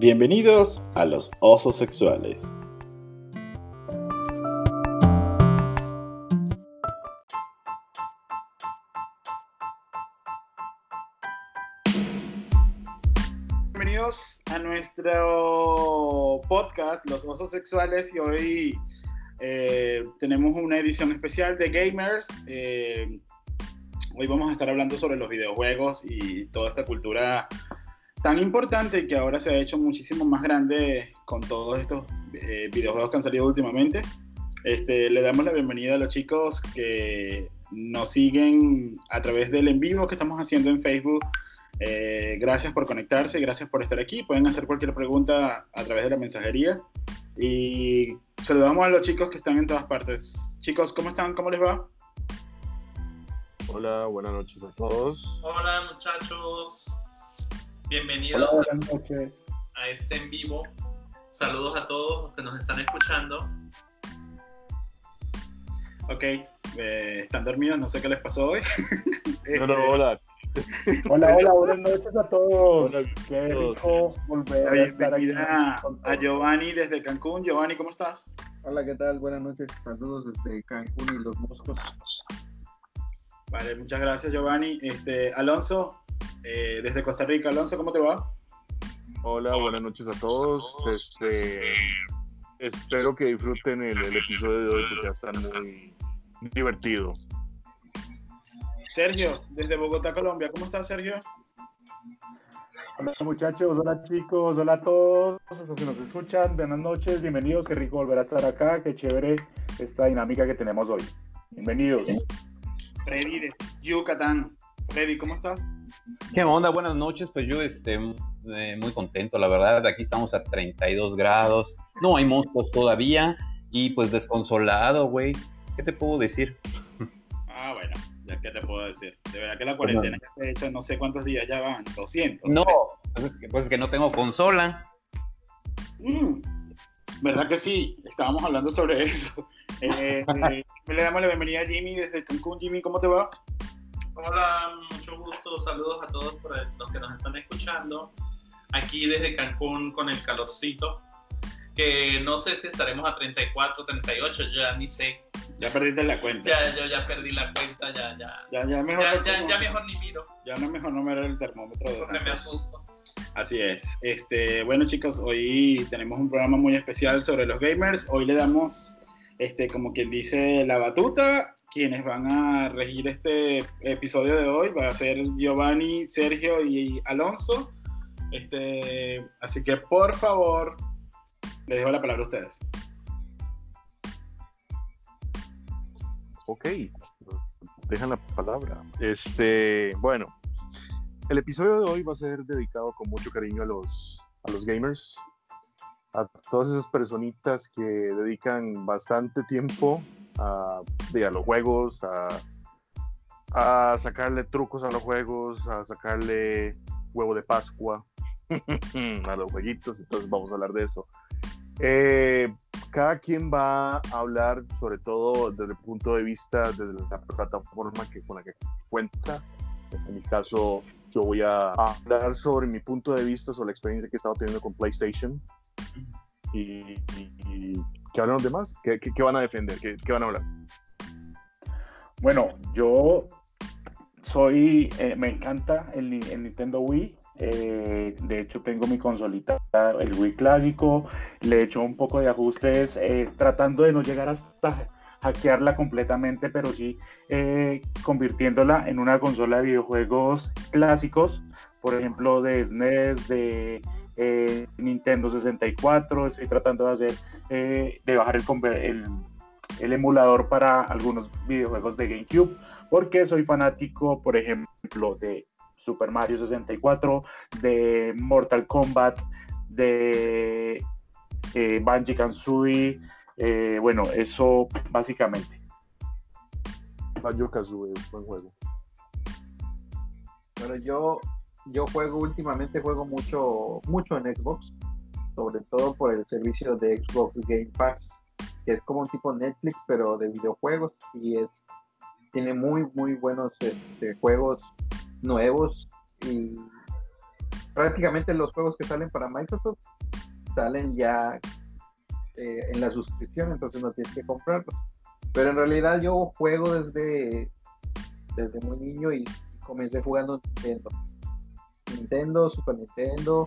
Bienvenidos a los osos sexuales. Bienvenidos a nuestro podcast Los Osos Sexuales y hoy eh, tenemos una edición especial de Gamers. Eh, hoy vamos a estar hablando sobre los videojuegos y toda esta cultura tan importante que ahora se ha hecho muchísimo más grande con todos estos eh, videojuegos que han salido últimamente. Este, le damos la bienvenida a los chicos que nos siguen a través del en vivo que estamos haciendo en Facebook. Eh, gracias por conectarse, gracias por estar aquí. Pueden hacer cualquier pregunta a través de la mensajería. Y saludamos a los chicos que están en todas partes. Chicos, ¿cómo están? ¿Cómo les va? Hola, buenas noches a todos. Hola muchachos. Bienvenidos a, este en vivo. Saludos a todos los que nos están escuchando. Ok, eh, están dormidos, no sé qué les pasó hoy. No, no, hola. Hola, hola, buenas noches a todos. Qué rico volver a estar aquí. A Giovanni desde Cancún. Giovanni, ¿cómo estás? Hola, ¿qué tal? Buenas noches, saludos desde Cancún y los Moscos. Vale, muchas gracias, Giovanni. Este, Alonso, eh, desde Costa Rica. Alonso, ¿cómo te va? Hola, buenas noches a todos. Este, espero que disfruten el, episodio de hoy porque ya está muy divertido. Sergio, desde Bogotá, Colombia. ¿Cómo estás, Sergio? Hola muchachos, hola chicos, hola a todos los que nos escuchan, buenas noches, bienvenidos, qué rico volver a estar acá, qué chévere esta dinámica que tenemos hoy. Bienvenidos. Freddy de Yucatán. Freddy, ¿cómo estás? ¿Qué onda? Buenas noches. Pues yo este, eh, muy contento, la verdad. Aquí estamos a 32 grados. No hay monstruos todavía. Y pues desconsolado, güey. ¿Qué te puedo decir? Ah, bueno, ya qué te puedo decir. De verdad que la cuarentena ya se ha hecho no sé cuántos días ya van, 200. No, pues es que, pues es que no tengo consola. Mm, ¿Verdad que sí? Estábamos hablando sobre eso. Eh, eh, le damos la bienvenida a Jimmy desde Cancún. Jimmy, ¿cómo te va? Hola, mucho gusto. Saludos a todos por los que nos están escuchando. Aquí desde Cancún con el calorcito. Que no sé si estaremos a 34, 38, ya ni sé. Ya perdiste la cuenta. Ya, yo ya perdí la cuenta, ya, ya. Ya, ya mejor, ya, ya, mejor ni miro. Ya no es mejor no mirar el termómetro. Porque me asusto. Así es. Este, bueno chicos, hoy tenemos un programa muy especial sobre los gamers. Hoy le damos, este, como quien dice, la batuta quienes van a regir este episodio de hoy va a ser Giovanni, Sergio y Alonso. Este, así que por favor, les dejo la palabra a ustedes. Ok, dejan la palabra. Este, bueno, el episodio de hoy va a ser dedicado con mucho cariño a los, a los gamers, a todas esas personitas que dedican bastante tiempo a, los juegos, a, sacarle trucos a los juegos, a sacarle huevo de Pascua a los jueguitos, entonces vamos a hablar de eso. Eh, cada quien va a hablar sobre todo desde el punto de vista de la plataforma que, con la que cuenta. En mi caso, yo voy a hablar sobre mi punto de vista, sobre la experiencia que he estado teniendo con PlayStation. y ¿Qué hablan los demás? ¿Qué, van a defender? ¿Qué, ¿Qué, van a hablar? Bueno, yo soy, eh, me encanta el, Nintendo Wii. Eh, de hecho, tengo mi consolita, el Wii clásico. Le he hecho un poco de ajustes, eh, tratando de no llegar hasta hackearla completamente, pero sí convirtiéndola en una consola de videojuegos clásicos, por ejemplo, de SNES, de Nintendo 64. Estoy tratando de hacer eh, de bajar el, emulador para algunos videojuegos de GameCube, porque soy fanático, por ejemplo, de Super Mario 64, de Mortal Kombat, de eh, Banji Kazooie, eh, bueno, eso básicamente. Banjo Kazooie, buen juego. Bueno, yo, yo juego últimamente, juego mucho, mucho en Xbox sobre todo por el servicio de Xbox Game Pass, que es como un tipo Netflix, pero de videojuegos, y es tiene muy, muy buenos este, juegos nuevos y prácticamente los juegos que salen para Microsoft salen ya eh, en la suscripción, entonces no tienes que comprarlos. Pero en realidad yo juego desde, desde muy niño y comencé jugando Nintendo. Nintendo, Super Nintendo,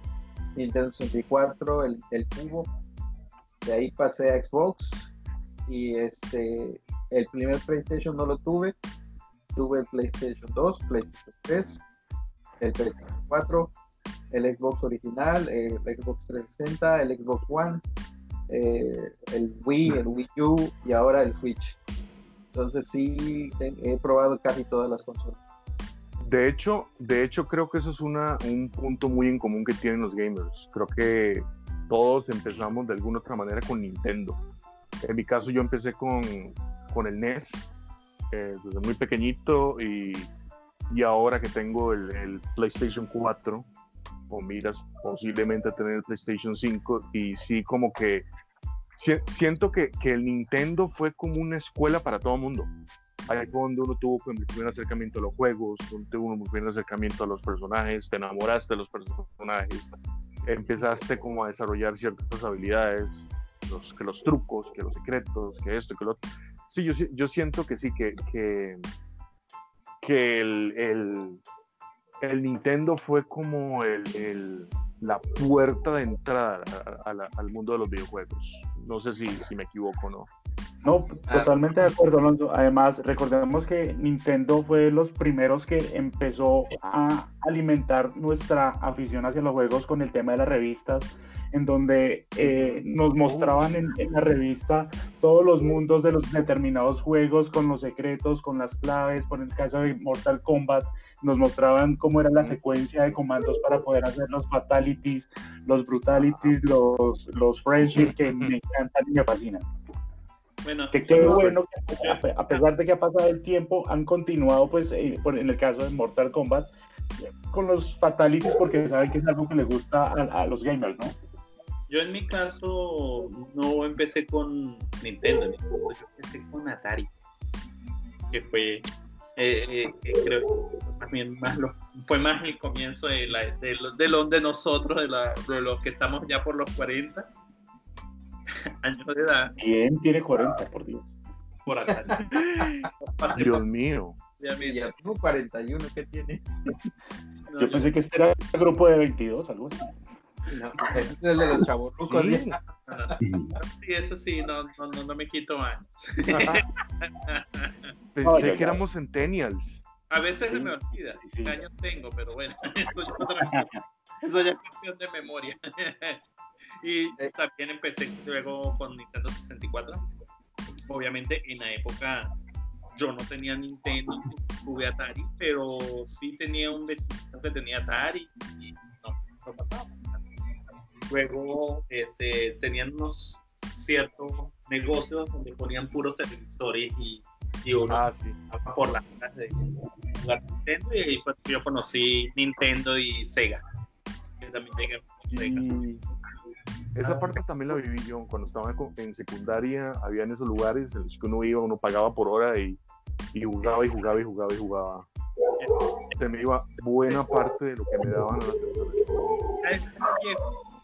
Nintendo 64, el, el cubo. De ahí pasé a Xbox y este el primer PlayStation no lo tuve. Tuve el PlayStation 2, PlayStation 3, el PlayStation 4, el Xbox original, el Xbox 360, el Xbox One, eh, el Wii, el Wii U y ahora el Switch. Entonces sí he probado casi todas las consolas. De hecho, de hecho creo que eso es una, un punto muy en común que tienen los gamers. Creo que todos empezamos de alguna otra manera con Nintendo. En mi caso yo empecé con, con el NES eh, desde muy pequeñito y, y ahora que tengo el, el, PlayStation 4 o miras posiblemente tener el PlayStation 5 y sí como que siento que, que el Nintendo fue como una escuela para todo el mundo. Ahí fue donde uno tuvo el primer acercamiento a los juegos, donde tuvo un primer acercamiento a los personajes, te enamoraste de los personajes, empezaste como a desarrollar ciertas habilidades, los, que los trucos, que los secretos, que esto, que lo otro. Sí, yo, yo siento que sí, que, que, que el, el, el, Nintendo fue como el, el, la puerta de entrada a, a la, al mundo de los videojuegos. No sé si, si me equivoco o no. No, totalmente de acuerdo, Alonso. Además, recordemos que Nintendo fue de los primeros que empezó a alimentar nuestra afición hacia los juegos con el tema de las revistas, en donde eh, nos mostraban en, en, la revista todos los mundos de los determinados juegos, con los secretos, con las claves. Por el caso de Mortal Kombat, nos mostraban cómo era la secuencia de comandos para poder hacer los fatalities, los brutalities, los, los friendship, que me encantan y me fascinan. Bueno, que qué bueno que a pesar de que ha pasado el tiempo, han continuado, pues, eh, en el caso de Mortal Kombat, con los fatalities porque saben que es algo que les gusta a, a, los gamers, ¿no? Yo en mi caso no empecé con Nintendo, yo empecé con Atari, que fue, eh, eh, creo más bien más lo, fue más el comienzo de, la, de, de, lo, de nosotros, de, la, de los que estamos ya por los 40 años de edad. ¿Quién tiene 40, por Dios? Por acá. Dios mío. Ya, ya tengo 41, ¿qué tiene? No, yo, yo, pensé que este era el grupo de 22, algo así. No, es el de los chavos. Sí. sí, eso sí, no, no, no, no me quito años. Pensé oh, que éramos centennials. A veces sí. se me olvida qué años tengo, pero bueno, eso ya, eso ya es cuestión de memoria. Y eh. también empecé luego con Nintendo 64. Obviamente en la época yo no tenía Nintendo, tuve Atari, pero sí tenía un vecino que tenía Atari y no, no pasaba. Luego este, tenían unos ciertos negocios donde ponían puros televisores y, y uno ah, sí. por las de jugar Nintendo y ahí que yo conocí Nintendo y Sega. Que también llegué Sega. Y esa parte también la viví yo. Cuando estaba en secundaria, había en esos lugares en los que uno iba, uno pagaba por hora y, y jugaba y jugaba y jugaba y jugaba. Se me iba buena parte de lo que me daban a las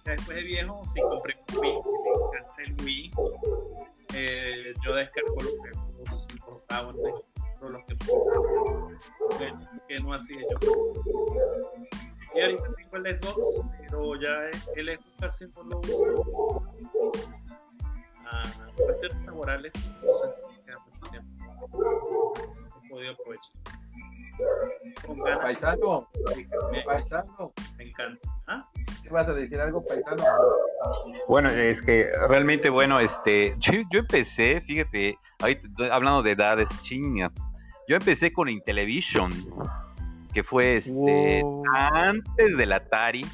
entradas. Después de viejo, sí compré un Wii, me encanta el Wii. Eh, yo descargo los juegos importados de los que que no hacía yo. Y ahorita tengo el Xbox, pero ya el Xbox casi no lo uso. Ah, cuestiones laborales, no sé, queda mucho tiempo. No he podido aprovechar. Paisano, me, paisano. Me encanta. ¿Ah? ¿Qué vas a decir algo, paisano? Bueno, es que realmente, bueno, este, yo, yo empecé, fíjate, ahorita hablando de edades, chinga. Yo empecé con Intellivision que fue este, wow. antes del Atari.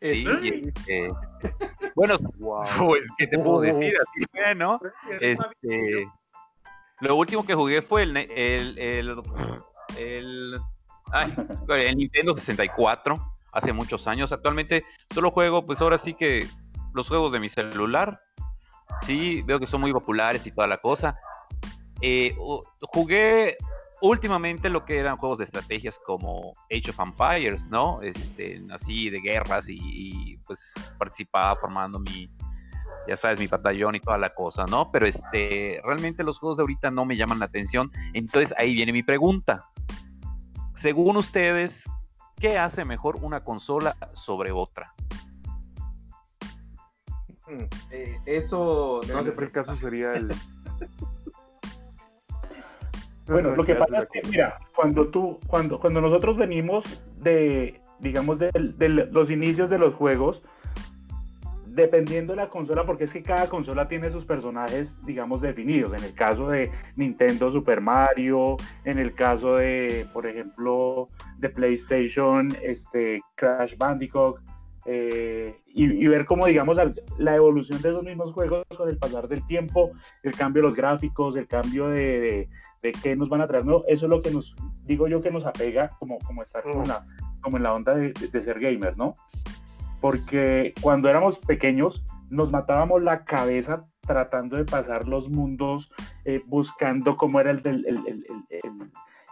Sí, este, bueno, wow. pues, ¿qué te puedo decir? Así fue, ¿no? Este, lo último que jugué fue el, el, el, el, ay, el Nintendo 64, hace muchos años. Actualmente solo juego, pues ahora sí que los juegos de mi celular. Sí, veo que son muy populares y toda la cosa. Eh, jugué últimamente lo que eran juegos de estrategias como Age of Empires, ¿no? Este, así de guerras y, y, pues participaba formando mi, ya sabes, mi batallón y toda la cosa, ¿no? Pero este, realmente los juegos de ahorita no me llaman la atención. Entonces ahí viene mi pregunta. Según ustedes, ¿qué hace mejor una consola sobre otra? Eh, eso no en este caso sería el bueno lo que pasa es que mira cuando tú cuando cuando nosotros venimos de digamos de, de los inicios de los juegos dependiendo de la consola, porque es que cada consola tiene sus personajes, digamos, definidos. En el caso de Nintendo Super Mario, en el caso de, por ejemplo, de PlayStation, este, Crash Bandicoot, eh, y, ver cómo, digamos, la evolución de esos mismos juegos con el pasar del tiempo, el cambio de los gráficos, el cambio de, de, qué nos van a traer. No, eso es lo que nos, digo yo, que nos apega como, como estar como, la, como en la onda de, de ser gamer, ¿no? Porque cuando éramos pequeños nos matábamos la cabeza tratando de pasar los mundos, eh, buscando cómo era el, el,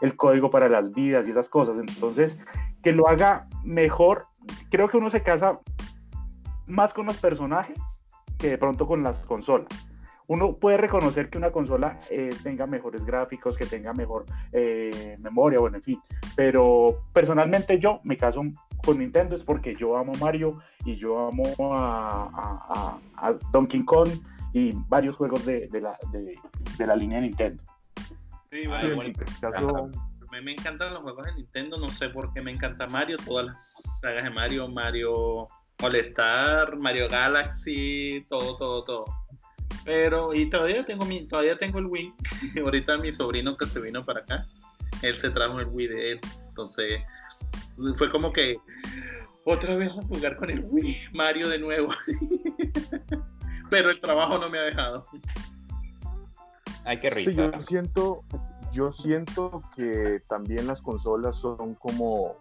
el, código para las vidas y esas cosas. Entonces, que lo haga mejor, creo que uno se casa más con los personajes que de pronto con las consolas. Uno puede reconocer que una consola eh, tenga mejores gráficos, que tenga mejor eh, memoria, bueno, en fin. Pero personalmente yo me caso con Nintendo es porque yo amo Mario y yo amo a, Donkey Kong y varios juegos de, la, de, la línea de Nintendo. Sí, bueno, me, me encantan los juegos de Nintendo, no sé por qué me encanta Mario, todas las sagas de Mario, Mario All Star, Mario Galaxy, todo, todo, todo. Pero, y todavía tengo mi, todavía tengo el Wii. Ahorita mi sobrino que se vino para acá, él se trajo el Wii de él. Entonces, fue como que otra vez a jugar con el Wii Mario de nuevo. Pero el trabajo no me ha dejado. Hay que risa. yo siento, yo siento que también las consolas son como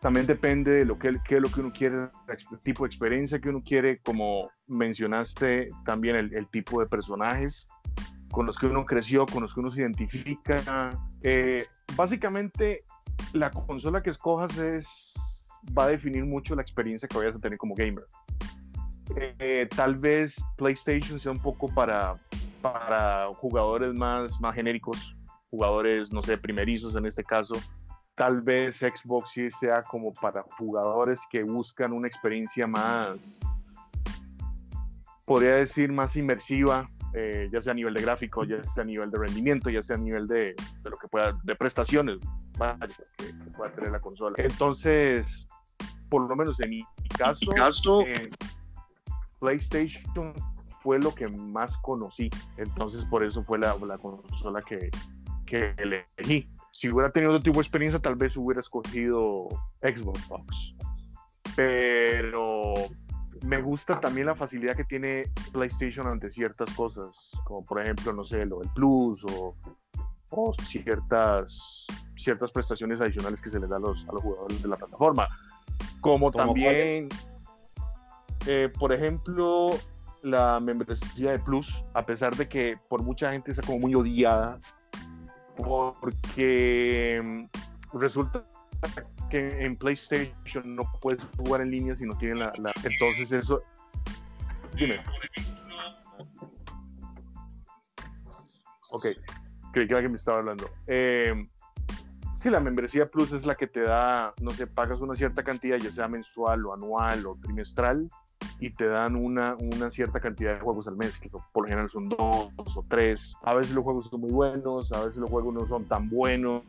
también depende de lo que, qué es lo que uno quiere, el tipo de experiencia que uno quiere, como mencionaste también el, tipo de personajes con los que uno creció, con los que uno se identifica. Eh, básicamente la consola que escojas es, va a definir mucho la experiencia que vayas a tener como gamer. Eh, tal vez PlayStation sea un poco para, para jugadores más, más genéricos, jugadores, no sé, primerizos en este caso. Tal vez Xbox sea como para jugadores que buscan una experiencia más, podría decir, más inmersiva, eh, ya sea a nivel de gráfico, ya sea a nivel de rendimiento, ya sea a nivel de, de lo que pueda, de prestaciones que, pueda tener la consola. Entonces, por lo menos en mi caso, eh, PlayStation fue lo que más conocí. Entonces, por eso fue la, la consola que, que elegí. Si hubiera tenido otro tipo de experiencia, tal vez hubiera escogido Xbox. Pero me gusta también la facilidad que tiene PlayStation ante ciertas cosas, como por ejemplo, no sé, lo del Plus o, o ciertas ciertas prestaciones adicionales que se les da a los, a los jugadores de la plataforma. Como también, eh, por ejemplo, la membresía de Plus, a pesar de que por mucha gente está como muy odiada, porque mm, resulta que en PlayStation no puedes jugar en línea si no tienen la. Entonces eso... Dime. Ok, creí que alguien me estaba hablando. Eh, Sí, la membresía Plus es la que te da, no sé, pagas una cierta cantidad, ya sea mensual o anual o trimestral, y te dan una, una cierta cantidad de juegos al mes, que por lo general son dos o tres. A veces los juegos son muy buenos, a veces los juegos no son tan buenos.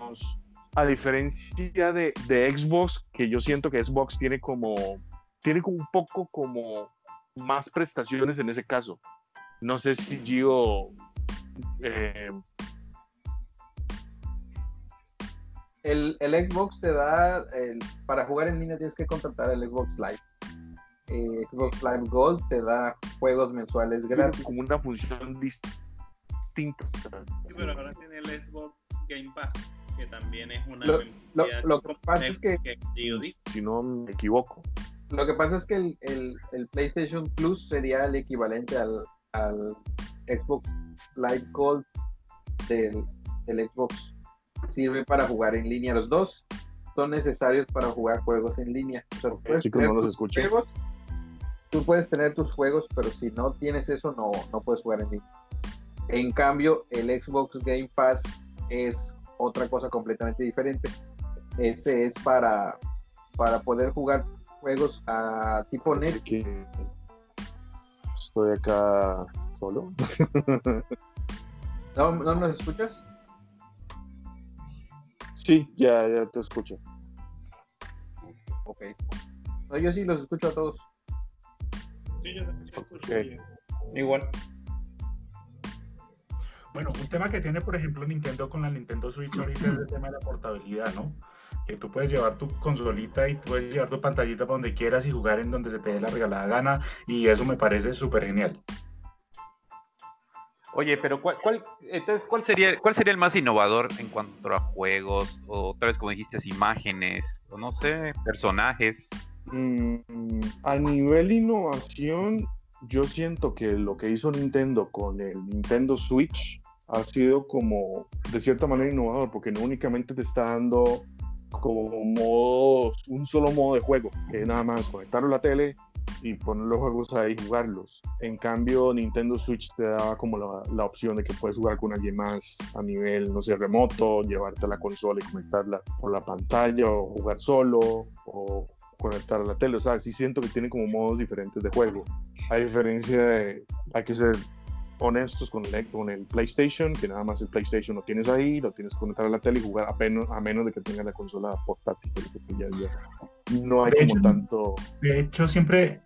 A diferencia de, de Xbox, que yo siento que Xbox tiene como, tiene como un poco como más prestaciones en ese caso. No sé si Gio eh, el, el, Xbox te da, el, para jugar en línea tienes que contratar el Xbox Live. Eh, Xbox Live Gold te da juegos mensuales gratis. Como una función distinta. Sí, pero ahora tiene el Xbox Game Pass, que también es una... Lo, lo, que pasa es que, Si no me equivoco. Lo que pasa es que el, el, el PlayStation Plus sería el equivalente al, al Xbox Live Gold del, del Xbox sirve para jugar en línea. Los dos son necesarios para jugar juegos en línea. O sea, puedes Chicos, tener no los juegos, tú puedes tener tus juegos, pero si no tienes eso, no, no puedes jugar en línea. En cambio, el Xbox Game Pass es otra cosa completamente diferente. Ese es para, para poder jugar juegos a tipo net. Estoy acá solo. ¿No, ¿No nos escuchas? Sí, ya, ya te escucho. Ok. No, yo sí los escucho a todos. Sí, yo también escucho Ok. bien. Igual. Bueno, un tema que tiene, por ejemplo, Nintendo con la Nintendo Switch ahorita es el tema de la portabilidad, ¿no? Que tú puedes llevar tu consolita y puedes llevar tu pantallita para donde quieras y jugar en donde se te dé la regalada gana y eso me parece súper genial. Oye, pero ¿cuál, cuál, entonces, ¿cuál, sería, ¿cuál sería el más innovador en cuanto a juegos? O tal vez como dijiste, imágenes, o no sé, personajes. Mm, a nivel innovación, yo siento que lo que hizo Nintendo con el Nintendo Switch ha sido como de cierta manera innovador, porque no únicamente te está dando como modos, un solo modo de juego, que es nada más conectarlo a la tele y poner los juegos ahí y jugarlos. En cambio, Nintendo Switch te daba como la, opción de que puedes jugar con alguien más a nivel, no sé, remoto, llevarte la consola y conectarla por la pantalla, o jugar solo, o conectar a la tele. O sea, sí siento que tiene como modos diferentes de juego. A diferencia de, hay que ser honestos con el, con el PlayStation, que nada más el PlayStation lo tienes ahí, lo tienes que conectar a la tele y jugar a, menos, a menos de que tengas la consola portátil. porque ya, ya no hay De como hecho, tanto... De hecho, siempre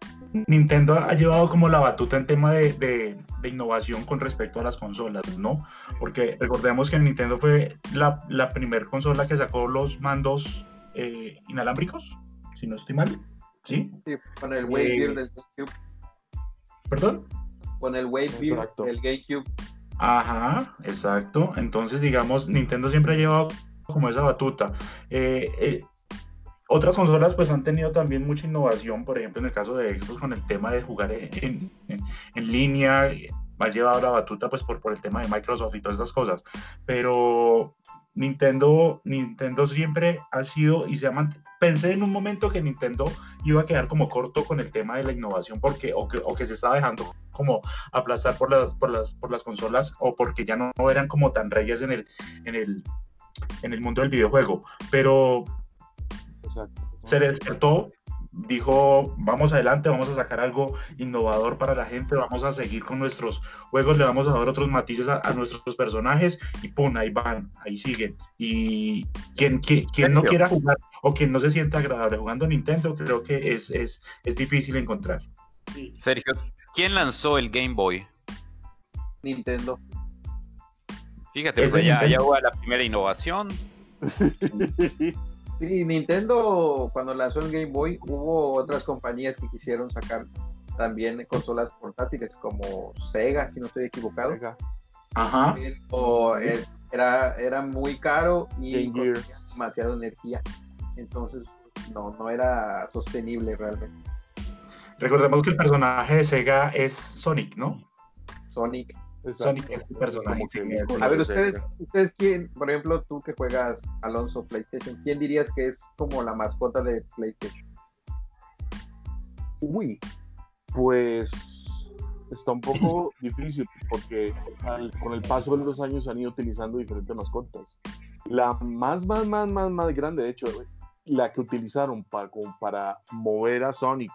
Nintendo ha llevado como la batuta en tema de, de- de innovación con respecto a las consolas, ¿no? Porque recordemos que Nintendo fue la, la primera consola que sacó los mandos eh, inalámbricos, si no estoy mal, ¿sí? Sí, con el Wave Eh, Beer del GameCube. ¿Perdón? Con el Wave Beer Exacto. del GameCube. Ajá, exacto. Entonces, digamos, Nintendo siempre ha llevado como esa batuta. Eh, eh, otras consolas pues han tenido también mucha innovación, por ejemplo, en el caso de Xbox con el tema de jugar en, en- en línea, ha llevado la batuta pues por, por el tema de Microsoft y todas esas cosas. Pero Nintendo, Nintendo siempre ha sido y se ha mant- Pensé en un momento que Nintendo iba a quedar como corto con el tema de la innovación porque o que, o que se estaba dejando como aplastar por las, por las, por las consolas o porque ya no, no eran como tan reyes en el, en el, en el mundo del videojuego. Pero Exacto. se despertó, dijo, vamos adelante, vamos a sacar algo innovador para la gente, vamos a seguir con nuestros juegos, le vamos a dar otros matices a, a nuestros personajes y pum, ahí van, ahí siguen. Y quien, quien, quien no quiera jugar o quien no se sienta agradable jugando Nintendo, creo que es, es, es difícil encontrar. Sí. Sergio, ¿quién lanzó el Game Boy? Nintendo. Fíjate, Es pues, ya, ya Nintendo. hubo la primera innovación. Sí, Nintendo cuando lanzó el Game Boy hubo otras compañías que quisieron sacar también consolas portátiles como Sega, si no estoy equivocado. Ajá. Pero eh, era, era muy caro y demasiada energía. Entonces no, no era sostenible realmente. Recordemos que el personaje de Sega es Sonic, ¿no? Sonic. Exacto. Sonic es el personaje, como que A ver, de ustedes, Sega. ustedes quién, por ejemplo, tú que juegas Alonso PlayStation, ¿quién dirías que es como la mascota de PlayStation? Uy, pues está un poco difícil porque al- con el paso de los años han ido utilizando diferentes mascotas. La más, más, más, más, más grande, de hecho, la que utilizaron para, como para mover a Sonic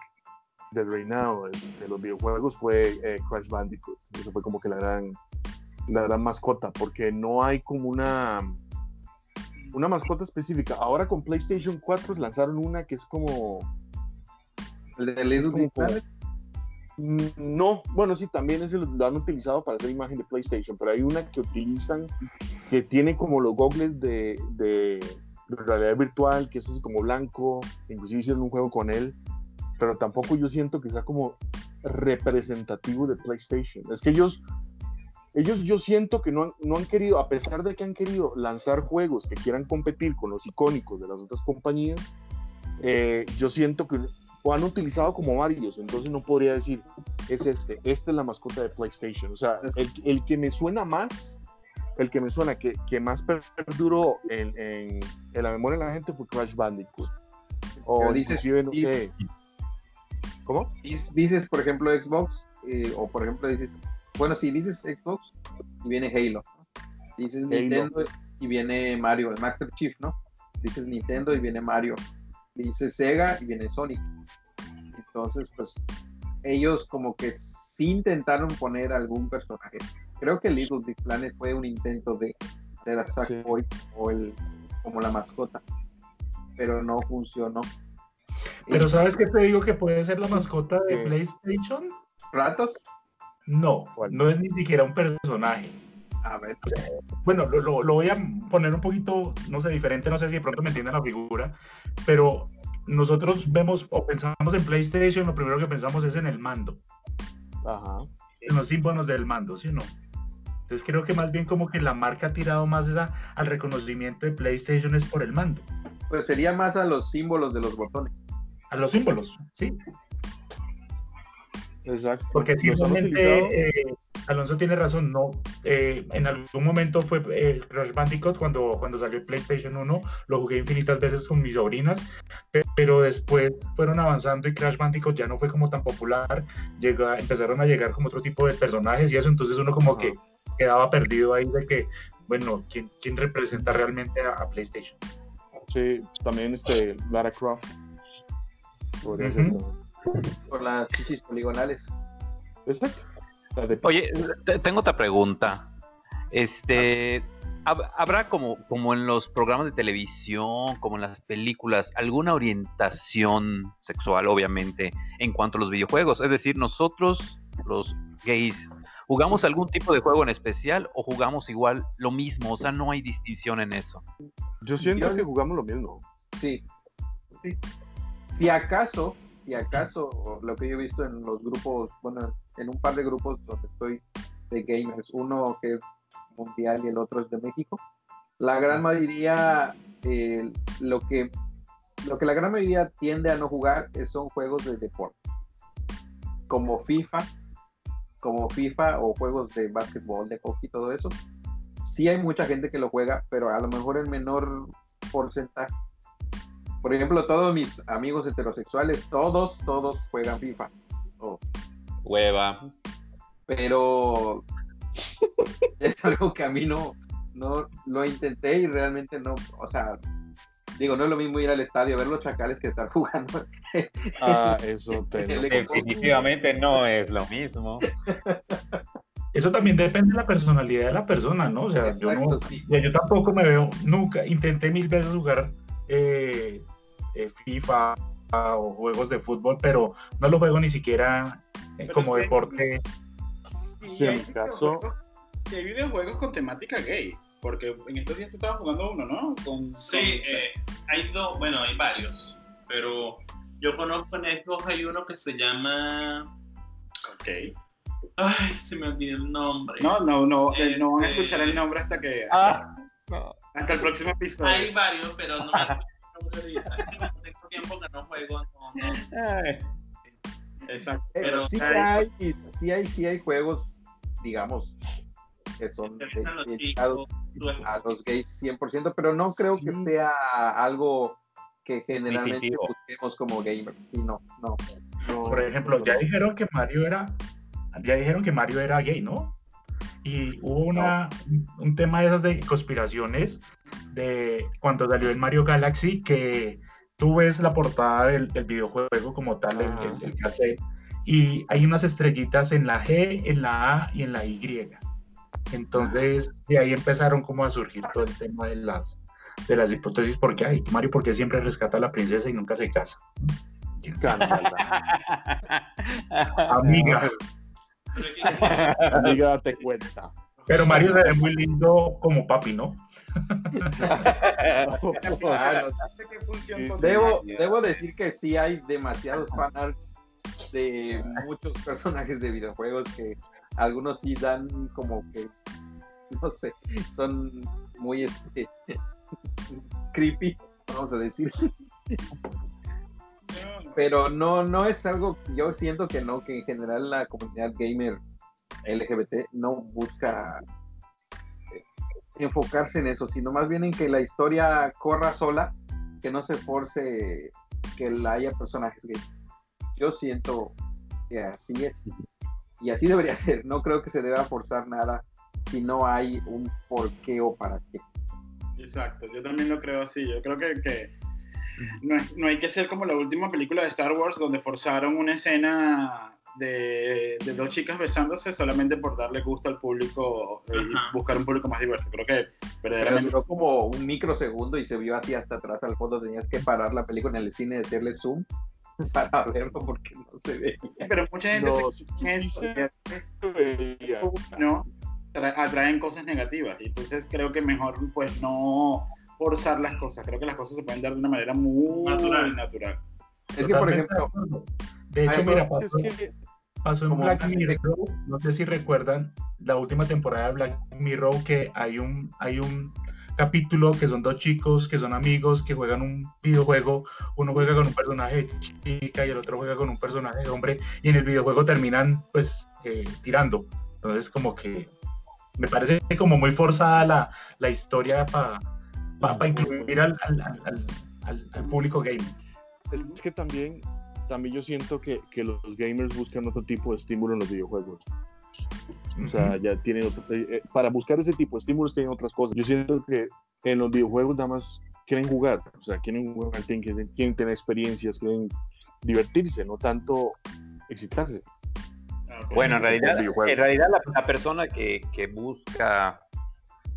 del reinado de, de los videojuegos fue eh, Crash Bandicoot. Eso fue como que la gran, la gran mascota, porque no hay como una, una mascota específica. Ahora con PlayStation 4 lanzaron una que es como ¿El de Little como- Big Planet? Mm, No, bueno, sí, también ese lo, lo han utilizado para hacer imagen de PlayStation, pero hay una que utilizan que tiene como los goggles de realidad virtual, que es como blanco, inclusive hicieron un juego con él, pero tampoco yo siento que sea como representativo de PlayStation. Es que ellos, ellos yo siento que no han, no han querido, a pesar de que han querido lanzar juegos que quieran competir con los icónicos de las otras compañías, eh, yo siento que o han utilizado como varios, entonces no podría decir, es este, esta es la mascota de PlayStation. O sea, el, el que me suena más el que me suena que, que más perduró en, en, en la memoria de la gente fue Crash Bandicoot. O dices- no sé. ¿Cómo? Dices, por ejemplo, Xbox, eh, o por ejemplo dices, bueno, si dices Xbox y viene Halo, ¿no? dices Nintendo y viene Mario, el Master Chief, ¿no? Dices Nintendo y viene Mario, dices Sega y viene Sonic. Entonces, pues ellos como que sí intentaron poner algún personaje. Creo que Little Big Planet fue un intento de hacer a Sackboy o el, como la mascota, pero no funcionó. Pero Y ¿sabes qué te digo que puede ser la mascota de. PlayStation? ratos, No, no es ni siquiera un personaje. a ver, Bueno, lo, lo- lo voy a poner un poquito, no sé, diferente, no sé si de pronto me entienden la figura, pero nosotros vemos o pensamos en PlayStation, lo primero que pensamos es en el mando, Ajá. en los símbolos del mando, ¿sí o no? Entonces creo que más bien como que la marca ha tirado más esa, al reconocimiento de PlayStation es por el mando, pues sería más a los símbolos de los botones. a los símbolos, ¿sí? Exacto. Porque si eh, Alonso tiene razón, no. eh, en algún momento fue el Crash Bandicoot cuando, cuando salió el PlayStation 1, lo jugué infinitas veces con mis sobrinas, pe- pero después fueron avanzando y Crash Bandicoot ya no fue como tan popular, llega, empezaron a llegar como otro tipo de personajes y eso, entonces uno como Ajá. que quedaba perdido ahí de que, bueno, ¿quién, quién representa realmente a, a PlayStation? Sí, también este, Lara Croft. Podría. Por las chichis poligonales. Exacto. Oye, te- tengo otra pregunta. Este, hab- ¿habrá como, como en los programas de televisión, como en las películas, alguna orientación sexual, obviamente, en cuanto a los videojuegos? Es decir, nosotros, los gays, ¿jugamos algún tipo de juego en especial o jugamos igual lo mismo? O sea, no hay distinción en eso. Yo siento Yo- que jugamos lo mismo. Sí. sí. Si acaso, si acaso, lo que yo he visto en los grupos, bueno, en un par de grupos donde estoy de gamers, uno que es mundial y el otro es de México, la gran mayoría, eh, lo que lo que la gran mayoría tiende a no jugar son juegos de deporte, como FIFA, como FIFA o juegos de básquetbol, de hockey, todo eso. Sí hay mucha gente que lo juega, pero a lo mejor en menor porcentaje. Por ejemplo, todos mis amigos heterosexuales, todos, todos juegan FIFA. Oh, Hueva. pero es algo que a mí no, no lo intenté y realmente no, o sea, digo, no es lo mismo ir al estadio a ver los chacales que estar jugando. Ah, eso te. Definitivamente no es lo mismo. Eso también depende de la personalidad de la persona, ¿no? O sea, yo no, sí. Yo tampoco me veo, nunca, intenté mil veces jugar eh, eh, FIFA o juegos de fútbol, pero no lo juego ni siquiera eh, como deporte. Sí, Sí, en hay caso- videojuegos- hay videojuegos con temática gay. Porque en estos días tú estabas jugando uno, ¿no? Con, Sí, con- eh, hay dos, bueno, hay varios, pero yo conozco en Xbox hay uno que se llama, Ok. ay, se me olvidó el nombre. No, no, no, eh, no van a Este- escuchar el nombre hasta que. Ah, hasta el próximo episodio. Hay varios, pero no me acuerdo el nombre ahorita. Tengo tiempo que no juego, no, no. Exacto. Pero Pero sí hay, sí hay, sí hay juegos, digamos, que son dedicados a los gays 100%, pero no creo que sea algo que generalmente busquemos como gamers. Sí, no, no. no. Por ejemplo, ya dijeron que Mario era, ya dijeron que Mario era gay, ¿no? Y hubo una, un tema de esas de conspiraciones de cuando salió el Mario Galaxy que tú ves la portada del, del videojuego como tal, el, el, el cassette, y hay unas estrellitas en la G, en la A y en la Y. Entonces, de ahí empezaron como a surgir todo el tema de las, de las hipótesis, porque hay Mario, porque siempre rescata a la princesa y nunca se casa. Amiga. Amiga, date cuenta. Pero Mario se ve muy lindo como papi, ¿no? Ah, no, ¿Qué función Sí, con- Debo, debo decir que sí hay demasiados fanarts de muchos personajes de videojuegos que algunos sí dan como que, no sé, son muy este, creepy, vamos a decir. Pero no, no es algo, yo siento que no, que en general la comunidad gamer LGBT no busca eh, enfocarse en eso, sino más bien en que la historia corra sola, que no se force que la haya personajes gay. Yo siento que así es. Y así debería ser. No creo que se deba forzar nada si no hay un por qué o para qué. Exacto, yo también lo creo así. Yo creo que, que no, no, hay que ser como la última película de Star Wars donde forzaron una escena de, de, dos chicas besándose solamente por darle gusto al público eh, y buscar un público más diverso. Creo que verdaderamente... Pero duró como un microsegundo y se vio así hasta atrás al fondo. Tenías que parar la película en el cine y hacerle zoom para verlo porque no se veía. Pero mucha gente No, se... sí, sí, ¿no? Tra- atraen cosas negativas. Y entonces creo que mejor pues no forzar las cosas. Creo que las cosas se pueden dar de una manera muy Natural. natural. Es que, por ejemplo, de hecho, mira, pasó, Es que pasó en Black Mirror, no sé si recuerdan la última temporada de Black Mirror que hay un, hay un capítulo que son dos chicos que son amigos que juegan un videojuego, uno juega con un personaje chica y el otro juega con un personaje de hombre y en el videojuego terminan pues eh, tirando. Entonces como que me parece como muy forzada la, la historia para incluir al, al- al- público gaming. Es que también, también yo siento que, que los gamers buscan otro tipo de estímulo en los videojuegos. O sea, ya tienen otro, eh, para buscar ese tipo de estímulos tienen otras cosas. Yo siento que en los videojuegos nada más quieren jugar, o sea, quieren jugar, quieren, quieren- quieren tener experiencias, quieren divertirse, no tanto excitarse. Bueno, en realidad, en realidad la, la persona que, que busca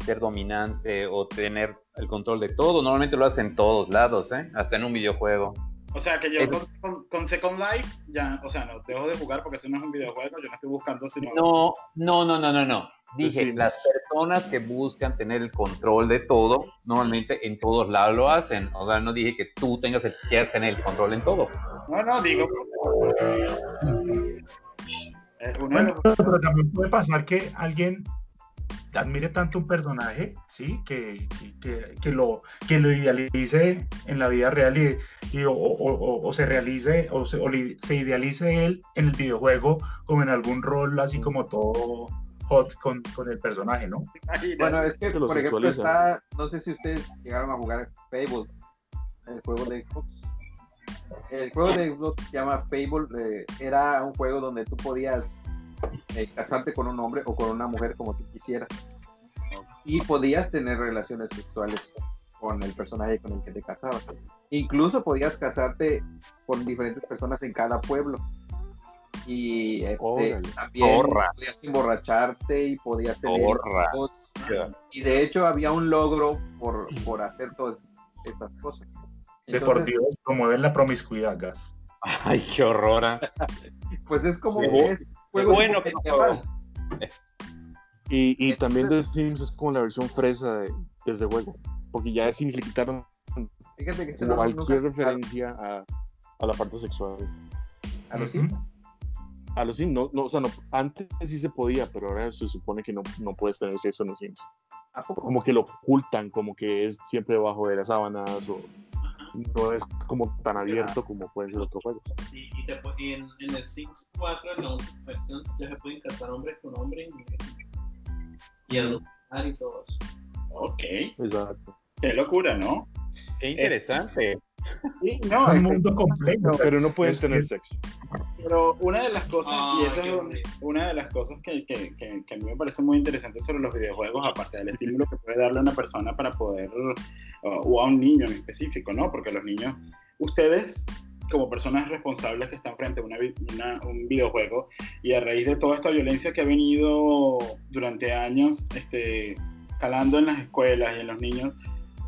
ser dominante o tener el control de todo, normalmente lo hace en todos lados, ¿eh? hasta en un videojuego. O sea, que yo Es- con, con- con Second Life ya, o sea, no, dejo de jugar porque eso no es un videojuego, yo no estoy buscando sino... No, no, no, no, no, no. Dije, Sí. las personas que buscan tener el control de todo, normalmente en todos lados lo hacen. O sea, no dije que tú tengas el, quieras tener el control en todo. No, no, digo... uno de Bueno, los- pero también puede pasar que alguien admire tanto un personaje, ¿sí? Que, que, que- lo, que lo idealice en la vida real y, y o, o- o- o se realice o, se, o li- se idealice él en el videojuego como en algún rol así como todo hot con, con el personaje, ¿no? Bueno, es que, por ejemplo, está, no sé si ustedes llegaron a jugar Fable, el juego de Xbox. El juego de Xbox se llama Fable, eh, era un juego donde tú podías eh, casarte con un hombre o con una mujer como tú quisieras. Y podías tener relaciones sexuales con el personaje con el que te casabas. Incluso podías casarte con diferentes personas en cada pueblo. Y este, Órale. también podías emborracharte y podías tener hijos. Y de hecho había un logro por, por hacer todas estas cosas. De por Entonces, Dios, promueven la promiscuidad, gas. Ay, qué horror. ah. Pues es como Sí. es juego bueno que medieval. Y, y Entonces- también The Sims es como la versión fresa de, de ese juego, porque ya de Sims le quitaron Fíjate que cualquier nunca- referencia a, a la parte sexual. a los. Sims. A los Sims, no, no, o sea, no, antes sí se podía, pero ahora se supone que no, no puedes tener sexo en los Sims. ¿A poco? Como que lo ocultan, como que es siempre debajo de las sábanas, o no es como tan abierto como pueden ser otros juegos. Y, y te y en, en el Sims 4, en la última versión, ya se pueden casar hombres con hombres y, y adoptar y todo eso. Ok, Exacto. qué locura, ¿no? Qué interesante. Sí, no, Es un mundo complejo. Pero no pueden Es- tener es- sexo. Pero una de las cosas, y Ay, esa es horrible. una de las cosas que, que, que, que a mí me parece muy interesante sobre los videojuegos, aparte del estímulo que puede darle a una persona para poder, o a un niño en específico, ¿no? Porque los niños, ustedes como personas responsables que están frente a una una- un videojuego y a raíz de toda esta violencia que ha venido durante años este, calando en las escuelas y en los niños,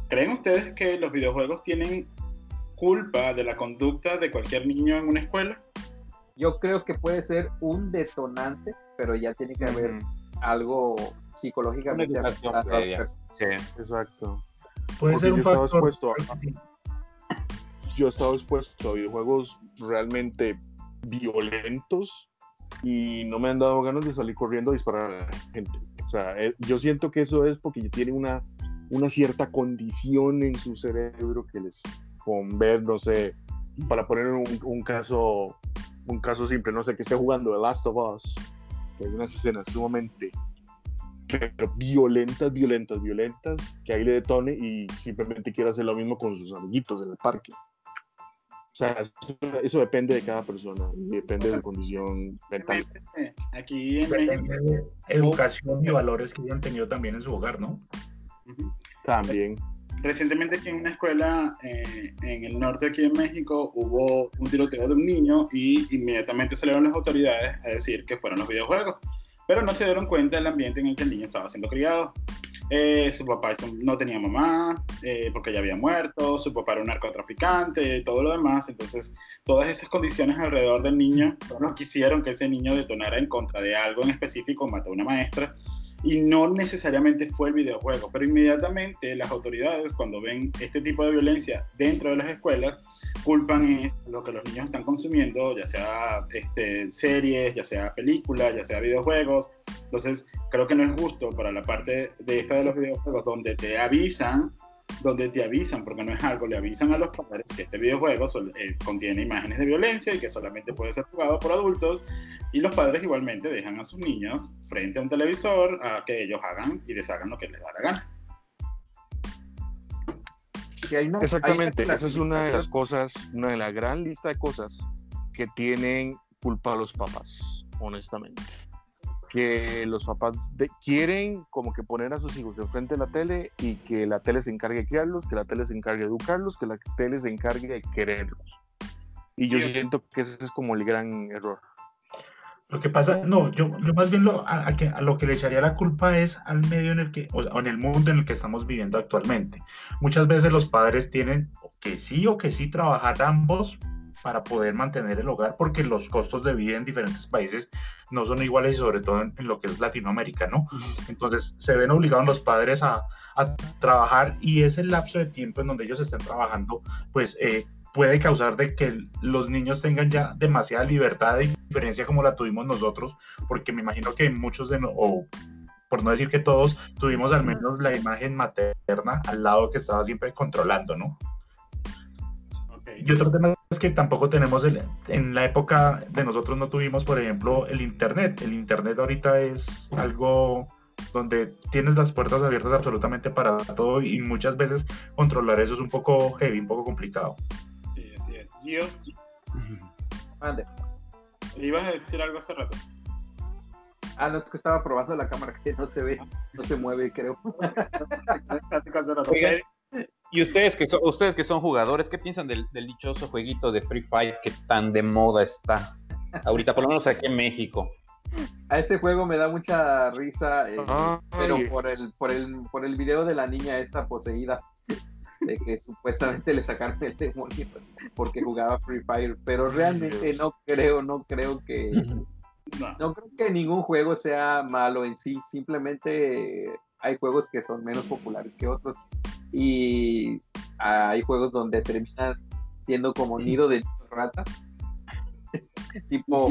¿creen ustedes que los videojuegos tienen culpa de la conducta de cualquier niño en una escuela? Yo creo que puede ser un detonante, pero ya tiene que haber algo psicológicamente. Sí. Exacto. Puede Porque ser un factor. expuesto a- Yo he estado expuesto a videojuegos realmente violentos y no me han dado ganas de salir corriendo a disparar a la gente. O sea, eh, yo siento que eso es porque tienen una, una cierta condición en su cerebro que les con ver, no sé, para poner un, un caso un caso simple, no sé, que esté jugando The Last of Us, que hay unas escenas sumamente pero violentas, violentas, violentas, que ahí le detone y simplemente quiera hacer lo mismo con sus amiguitos en el parque. O sea, eso, eso depende de cada persona, depende de la condición mental. Aquí en México. Depende de educación y valores que hayan tenido también en su hogar, ¿no? También. Recientemente aquí en una escuela eh, en el norte aquí en México hubo un tiroteo de un niño y inmediatamente salieron las autoridades a decir que fueron los videojuegos, pero no se dieron cuenta del ambiente en el que el niño estaba siendo criado. Eh, su papá no tenía mamá eh, porque ya había muerto, su papá era un narcotraficante, todo lo demás, entonces todas esas condiciones alrededor del niño no quisieron que ese niño detonara en contra de algo en específico, mató a una maestra y no necesariamente fue el videojuego, pero inmediatamente las autoridades cuando ven este tipo de violencia dentro de las escuelas, culpan es lo que los niños están consumiendo, ya sea este, series, ya sea películas, ya sea videojuegos. Entonces, creo que no es justo para la parte de esta de los videojuegos donde te avisan, donde te avisan, porque no es algo, le avisan a los padres que este videojuego sol- eh, contiene imágenes de violencia y que solamente puede ser jugado por adultos y los padres igualmente dejan a sus niños frente a un televisor a que ellos hagan y deshagan lo que les da la gana. Que hay una- hay Exactamente, una esa es una de las cosas, una de la gran lista de cosas que tienen culpa los papás, honestamente. Que los papás de- quieren como que poner a sus hijos enfrente de la tele y que la tele se encargue de criarlos, que la tele se encargue de educarlos, que la tele se encargue de quererlos. Y yo Sí. siento que ese es como el gran error. Lo que pasa, no, yo, yo más bien lo, a, a que, a lo que le echaría la culpa es al medio en el que, o sea, en el mundo en el que estamos viviendo actualmente. Muchas veces los padres tienen que sí o que sí trabajar ambos para poder mantener el hogar, porque los costos de vida en diferentes países no son iguales y sobre todo en, en lo que es Latinoamérica, ¿no? Entonces se ven obligados los padres a, a trabajar y ese lapso de tiempo en donde ellos estén trabajando, pues eh, puede causar de que los niños tengan ya demasiada libertad de diferencia como la tuvimos nosotros, porque me imagino que muchos de no- o por no decir que todos, tuvimos al menos la imagen materna al lado que estaba siempre controlando, ¿no? Y otro tema es que tampoco tenemos, el, en la época de nosotros no tuvimos, por ejemplo, el Internet. El Internet ahorita es algo donde tienes las puertas abiertas absolutamente para todo y muchas veces controlar eso es un poco heavy, un poco complicado. Sí, así es. Gio, ibas a decir algo hace rato. Ah, no, es que estaba probando la cámara que no se ve, no se mueve, creo. Hace rato. Oigan. Y ustedes que son, ustedes que son jugadores, ¿qué piensan del, del dichoso jueguito de Free Fire que tan de moda está? Ahorita, por lo menos aquí en México. A ese juego me da mucha risa, eh, pero por el, por el, por el video de la niña esta poseída, de que supuestamente le sacaron el demonio porque jugaba Free Fire, pero realmente no creo, no creo que, No. no creo que ningún juego sea malo en sí, simplemente hay juegos que son menos populares que otros y hay juegos donde terminan siendo como nido de rata, tipo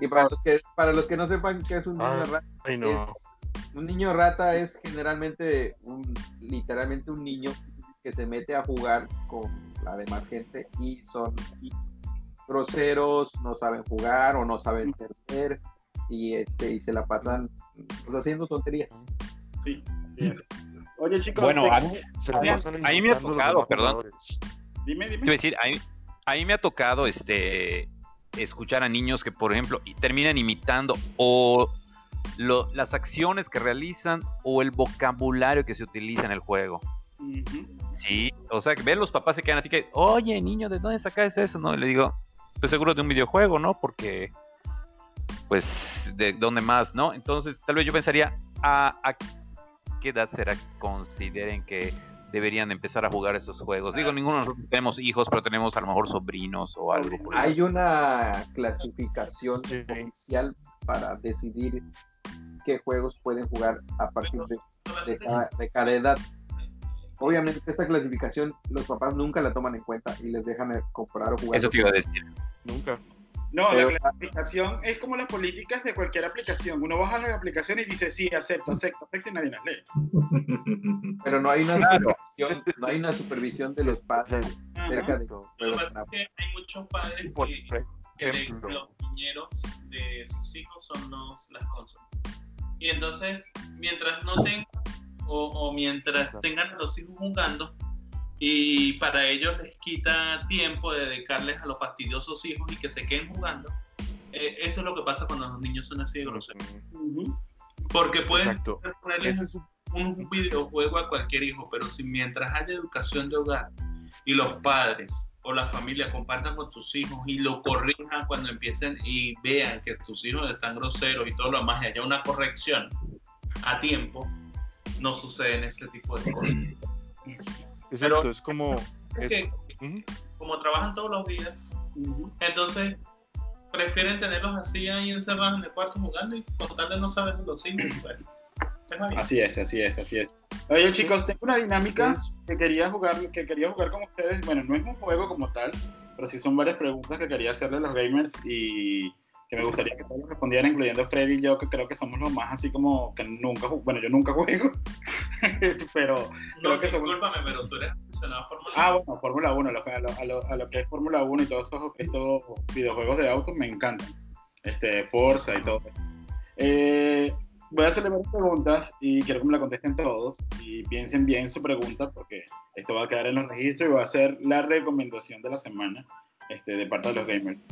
Y para los que para los que no sepan qué es un niño Ah, rata, Ay, no. es- un niño rata es generalmente un literalmente un niño que se mete a jugar con la demás gente y son groseros, no saben jugar o no saben perder y este y se la pasan pues, haciendo tonterías. sí, sí es. Oye, chicos, Bueno, te- a, Se la Mira, pasan ahí me ha tocado, perdón. jugadores. dime, te iba a dime. decir, ahí, ahí me ha tocado este escuchar a niños que, por ejemplo, y- terminan imitando o lo- las acciones que realizan o el vocabulario que se utiliza en el juego. Sí, o sea, que ven los papás se quedan así que, oye, niño, ¿de dónde sacas eso? No, y le digo, pues seguro de un videojuego, ¿no? Porque, pues, ¿de dónde más, no? Entonces, tal vez yo pensaría, ¿a, a qué edad será que consideren que deberían empezar a jugar esos juegos? Digo, ninguno de nosotros tenemos hijos, pero tenemos a lo mejor sobrinos o algo por Hay una clasificación Sí. oficial para decidir qué juegos pueden jugar a partir de, de cada, de cada edad. Obviamente esta clasificación los papás nunca la toman en cuenta y les dejan comprar o jugar. Eso te iba a decir. Nunca. No, Pero- la clasificación es como las políticas de cualquier aplicación. Uno baja la aplicación y dice, sí, acepto, acepto, acepto y nadie las lee. Pero no hay una Claro. supervisión, no hay una supervisión de los padres Ajá. acerca de Lo que pasa es que hay muchos padres Por que, que de- los niñeros de sus hijos son los, las consolas. Y entonces, mientras no tengan o, o mientras tengan a los hijos jugando, y para ellos les quita tiempo de dedicarles a los fastidiosos hijos y que se queden jugando. Eh, eso es lo que pasa cuando los niños son así de groseros. Porque pueden ponerles es un- un videojuego a cualquier hijo, pero si mientras haya educación de hogar y los padres o la familia compartan con tus hijos y lo corrijan cuando empiecen y vean que tus hijos están groseros y todo lo demás y haya una corrección a tiempo, no suceden ese tipo de cosas. Exacto, es como... es- que como trabajan todos los días, entonces prefieren tenerlos así ahí encerrados en el cuarto jugando y con tal de no saber de los hijos. pues. Así es, así es, así es. Oye chicos, tengo una dinámica que quería jugar, que quería jugar con ustedes. Bueno, no es un juego como tal, pero sí son varias preguntas que quería hacerle a los gamers y que me gustaría que todos respondieran, incluyendo Freddy y yo, que creo que somos los más así como que nunca, bueno, yo nunca juego, pero No, creo que somos- discúlpame, pero tú eres aficionado a Fórmula Ah, bueno, Fórmula 1, a lo, a, lo, a, lo, a lo que es Fórmula 1 y todos estos, estos videojuegos de autos me encantan. Este, Forza y todo. Eh, voy a hacerle varias preguntas y quiero que me la contesten todos y piensen bien su pregunta porque esto va a quedar en los registros y va a ser la recomendación de la semana este, de parte de los gamers.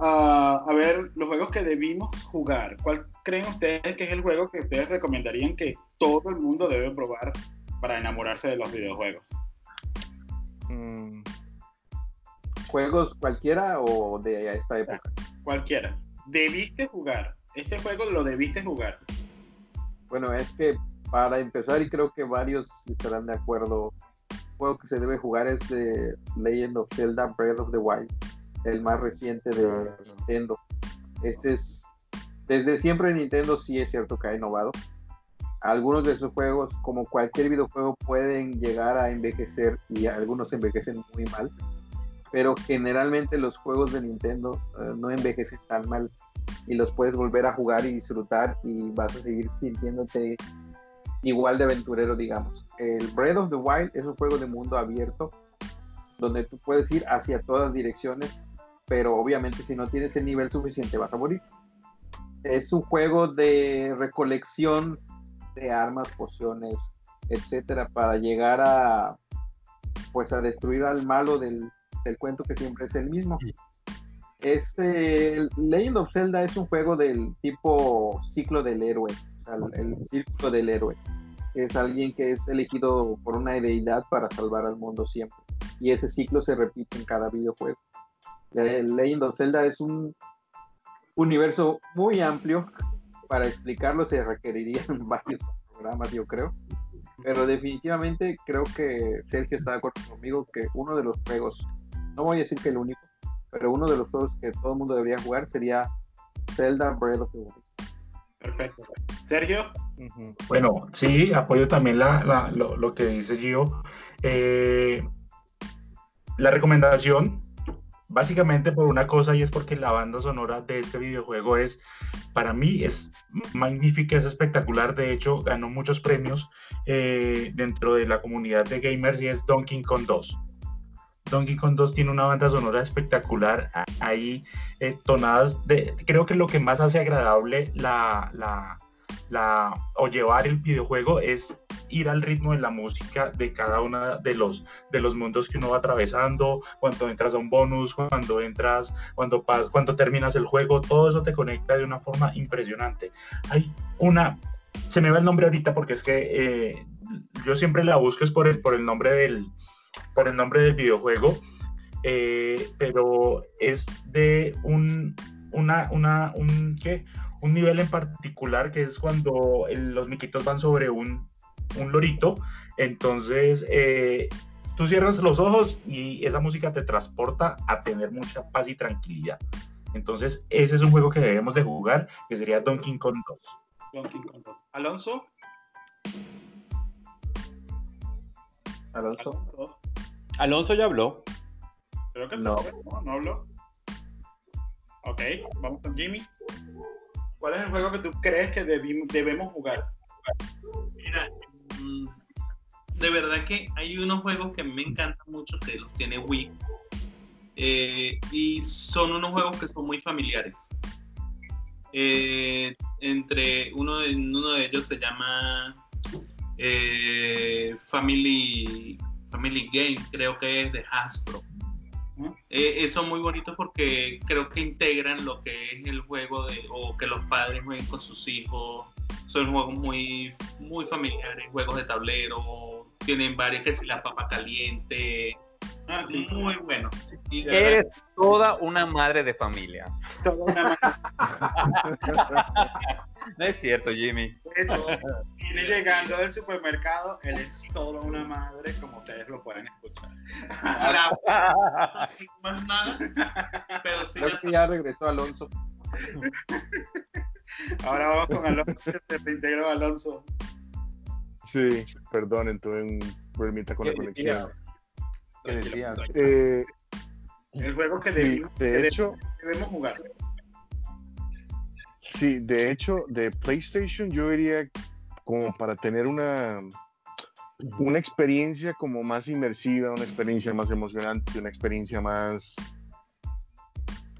Ah, a ver, los juegos que debimos jugar. ¿Cuál creen ustedes que es el juego que ustedes recomendarían que todo el mundo debe probar para enamorarse de los videojuegos? Mm, ¿Juegos cualquiera o de esta época? Cualquiera. Debiste jugar. Este juego lo debiste jugar. Bueno, es que para empezar, y creo que varios estarán de acuerdo, el juego que se debe jugar es de Legend of Zelda Breath of the Wild, el más reciente de Nintendo. Este es, desde siempre Nintendo sí es cierto que ha innovado. Algunos de sus juegos, como cualquier videojuego, pueden llegar a envejecer y algunos envejecen muy mal. Pero generalmente los juegos de Nintendo eh, no envejecen tan mal y los puedes volver a jugar y disfrutar y vas a seguir sintiéndote igual de aventurero, digamos. El Breath of the Wild es un juego de mundo abierto donde tú puedes ir hacia todas direcciones, pero obviamente si no tienes el nivel suficiente vas a morir. Es un juego de recolección de armas, pociones, etcétera, para llegar a pues a destruir al malo del, del cuento que siempre es el mismo. Este Legend of Zelda es un juego del tipo ciclo del héroe, o sea, el, el círculo del héroe. Es alguien que es elegido por una deidad para salvar al mundo siempre. Y ese ciclo se repite en cada videojuego. El Legend of Zelda es un universo muy amplio. Para explicarlo se requerirían varios programas, yo creo. Pero definitivamente creo que Sergio está de acuerdo conmigo que uno de los juegos, no voy a decir que el único, pero uno de los juegos que todo el mundo debería jugar sería Zelda Breath of the Wild. Perfecto. Sergio. Bueno, sí, apoyo también la, la- lo, lo que dice Gio. Eh, la recomendación, básicamente por una cosa, y es porque la banda sonora de este videojuego es, para mí, es magnífica, es espectacular. De hecho, ganó muchos premios eh, dentro de la comunidad de gamers y es Donkey Kong 2. Donkey Kong 2 tiene una banda sonora espectacular. Hay eh, tonadas de. Creo que lo que más hace agradable la, la, o llevar el videojuego es ir al ritmo de la música de cada uno de los, de los mundos que uno va atravesando, cuando entras a un bonus, cuando entras, cuando, cuando terminas el juego, todo eso te conecta de una forma impresionante. Hay una, se me va el nombre ahorita porque es que eh, yo siempre la busco es por el, por el nombre del, por el nombre del videojuego, eh, pero es de un, una, una, un, ¿qué? Un nivel en particular que es cuando el- los miquitos van sobre un, un lorito, entonces eh, tú cierras los ojos y esa música te transporta a tener mucha paz y tranquilidad. Entonces ese es un juego que debemos de jugar, que sería Donkey Kong 2. Donkey Kong 2. Alonso. Alonso. Alonso. Alonso ya habló. Creo que No. se fue, no, no habló. Ok, vamos con Jimmy. ¿Cuál es el juego que tú crees que debemos jugar? Mira, mm, de verdad que hay unos juegos que me encantan mucho que los tiene Wii. Eh, y son unos juegos que son muy familiares. Eh, entre uno de, uno de ellos se llama eh, Family, Family Game, creo que es de Hasbro. Eh, eh, son muy bonitos porque creo que integran lo que es el juego de, o que los padres jueguen con sus hijos. Son juegos muy, muy familiares, juegos de tablero, tienen varios que si la papa caliente. Ah, sí. Muy bueno. De Eres verdad, toda una madre de familia. Toda una No es cierto, Jimmy. Viene llegando del supermercado, él es solo una madre, como ustedes lo pueden escuchar. la- más nada. Pero sí, Creo ya que ya regresó Alonso. Ahora vamos con Alonso, se reintegró Alonso. Sí, perdonen, tuve un problemita con la ¿Qué conexión. ¿Qué decías? Eh, El juego que sí, debimos, que de hecho, debemos jugar. sí, de hecho, de PlayStation yo diría como para tener una, una experiencia como más inmersiva, una experiencia más emocionante, una experiencia más...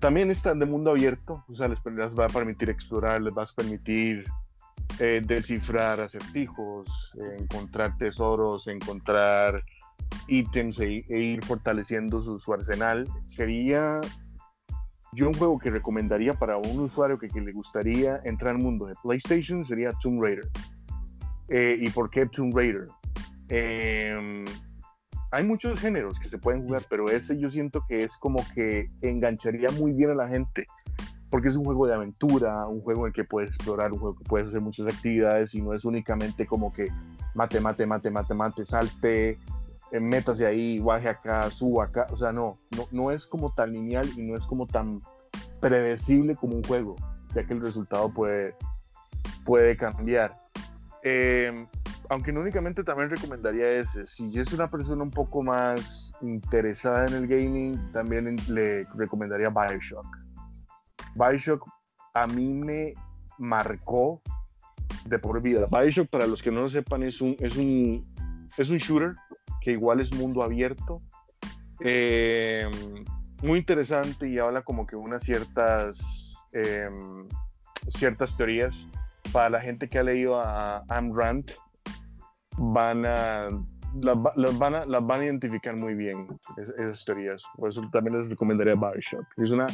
También está de mundo abierto, o sea, les, les va a permitir explorar, les va a permitir eh, descifrar acertijos, eh, encontrar tesoros, encontrar ítems e, e ir fortaleciendo su, arsenal. Sería yo un juego que recomendaría para un usuario que, que le gustaría entrar al mundo de PlayStation sería Tomb Raider. Eh, ¿Y por qué Tomb Raider? Eh, hay muchos géneros que se pueden jugar, pero ese yo siento que es como que engancharía muy bien a la gente, porque es un juego de aventura, un juego en el que puedes explorar, un juego que puedes hacer muchas actividades y no es únicamente como que mate, mate, mate, mate, mate, salte, métase ahí, baje acá, suba acá, o sea, no, no, no es como tan lineal y no es como tan predecible como un juego, ya que el resultado puede, puede cambiar. Eh, aunque no únicamente también recomendaría ese, si es una persona un poco más interesada en el gaming, también le recomendaría Bioshock. Bioshock a mí me marcó de por vida. Bioshock, para los que no lo sepan, es un, es un, es un shooter que igual es mundo abierto. Eh, muy interesante y habla como que unas ciertas, eh, ciertas teorías. Para la gente que ha leído a Am Rand, van a las, las van a las van a identificar muy bien es- esas teorías. Por eso también les recomendaría Bioshock. Es una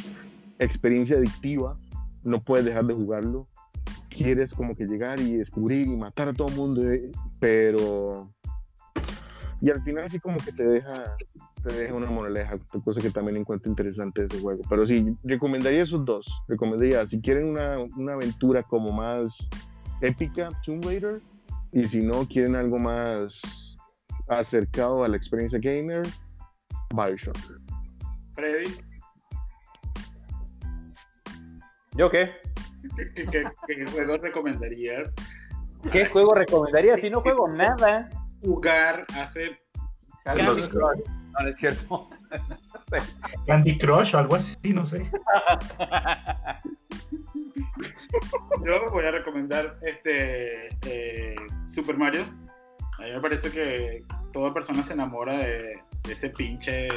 experiencia adictiva, no puedes dejar de jugarlo. Quieres como que llegar y descubrir y matar a todo el mundo, eh, pero y al final sí como que te deja te deja una moraleja, cosa que también encuentro interesante de ese juego. Pero sí, recomendaría esos dos. Recomendaría, si quieren una, una aventura como más épica, Tomb Raider, y si no quieren algo más acercado a la experiencia gamer, Bioshock. Freddy, ¿Yo qué? ¿qué, qué- qué juego recomendarías ¿Qué juego recomendaría? Si no juego nada. Jugar hace Carlos, Candy Crush. No, no es cierto. Candy Crush o algo así, no sé. Yo voy a recomendar este eh, Super Mario. A mí me parece que toda persona se enamora de, de ese pinche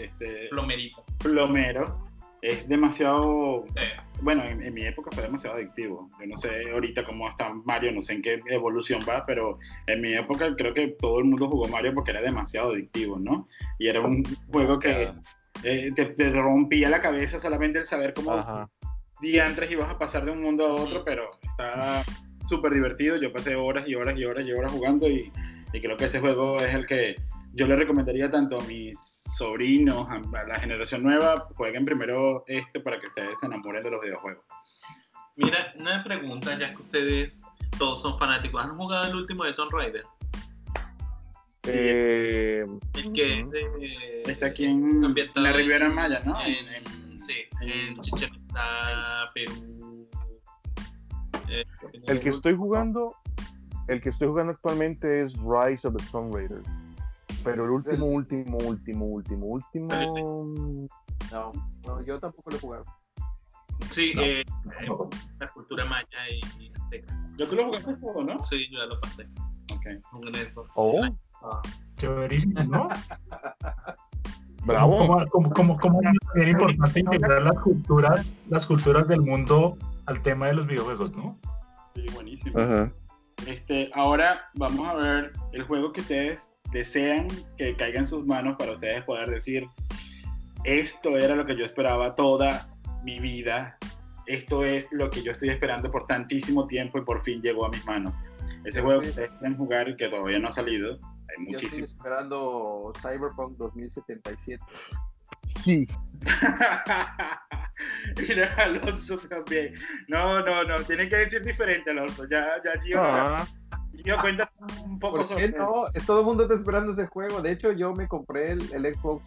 este, plomerito. plomero. Es demasiado. Sí. Bueno, en, en mi época fue demasiado adictivo. Yo no sé ahorita cómo está Mario, no sé en qué evolución va, pero en mi época creo que todo el mundo jugó Mario porque era demasiado adictivo, ¿no? Y era un juego que eh, te, te rompía la cabeza solamente el saber cómo Ajá. diantres ibas a pasar de un mundo a otro, pero está súper divertido. Yo pasé horas y horas y horas y horas jugando y, y creo que ese juego es el que yo le recomendaría tanto a mis sobrinos, a, a la generación nueva, jueguen primero este para que ustedes se enamoren de los videojuegos. Mira, una pregunta, ya que ustedes todos son fanáticos. ¿Han jugado el último de Tomb Raider? Eh, El que es de... Está aquí en, la Riviera Maya, ¿no? en, En- sí, en- en Chichen Itzá, Perú. eh, el que estoy jugando, el que estoy jugando actualmente es Rise of the Tomb Raider. Pero el último, último, último, último, último. no, no, yo tampoco lo he jugado. Sí, No. eh, la cultura maya y, y azteca. ¿Ya tú lo jugaste el juego, no? Sí, yo ya lo pasé. Ok. Con el Xbox. Oh, Chéverísimo, ¿no? bravo. Como, como, como, como es bien importante integrar las culturas, las culturas del mundo al tema de los videojuegos, ¿no? Sí, buenísimo. Ajá. Este, ahora vamos a ver el juego que ustedes desean que caiga en sus manos para ustedes poder decir, esto era lo que yo esperaba toda mi vida, esto es lo que yo estoy esperando por tantísimo tiempo y por fin llegó a mis manos. Ese juego que ustedes quieren jugar y que todavía no ha salido, hay Yo estoy muchísimo. esperando Cyberpunk 2077. Sí. Mira, Alonso también. No, no, no, tienen que decir diferente, Alonso. Ya, ya, Gio, Ah, Gio, cuenta un poco ¿Por sobre qué no? Todo el mundo está esperando ese juego. De hecho, yo me compré el, el Xbox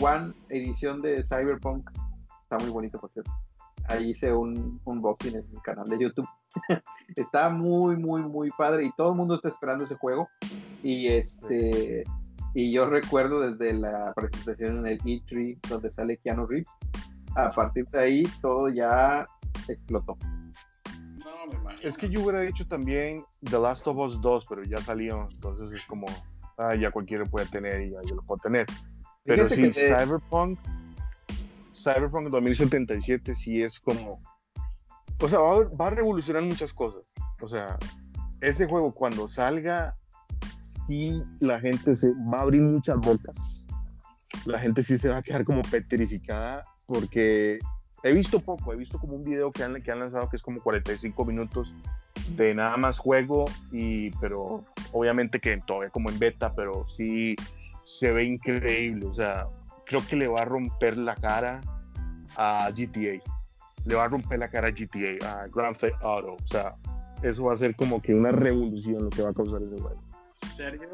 One edición de Cyberpunk. Está muy bonito, por cierto. Ahí hice un unboxing en mi canal de YouTube. está muy, muy, muy padre y todo el mundo está esperando ese juego. Y este y yo recuerdo desde la presentación en el E3 donde sale Keanu Reeves. A partir de ahí todo ya explotó. No, me imagino. es que yo hubiera dicho también The Last of Us 2, pero ya salió, entonces es como, ah, ya cualquiera puede tener y ya yo lo puedo tener. Pero Fíjate sí, que Cyberpunk, Cyberpunk 2077 sí es como, o sea, va, a- va a revolucionar muchas cosas. O sea, ese juego cuando salga, sí la gente se va a abrir muchas bocas. La gente sí se va a quedar como petrificada porque he visto poco, he visto como un video que han, que han lanzado que es como 45 minutos de nada más juego y pero obviamente que todavía como en beta, pero sí se ve increíble, o sea, creo que le va a romper la cara a GTA. Le va a romper la cara a GTA, a Grand Theft Auto, o sea, eso va a ser como que una revolución lo que va a causar ese juego. Sergio.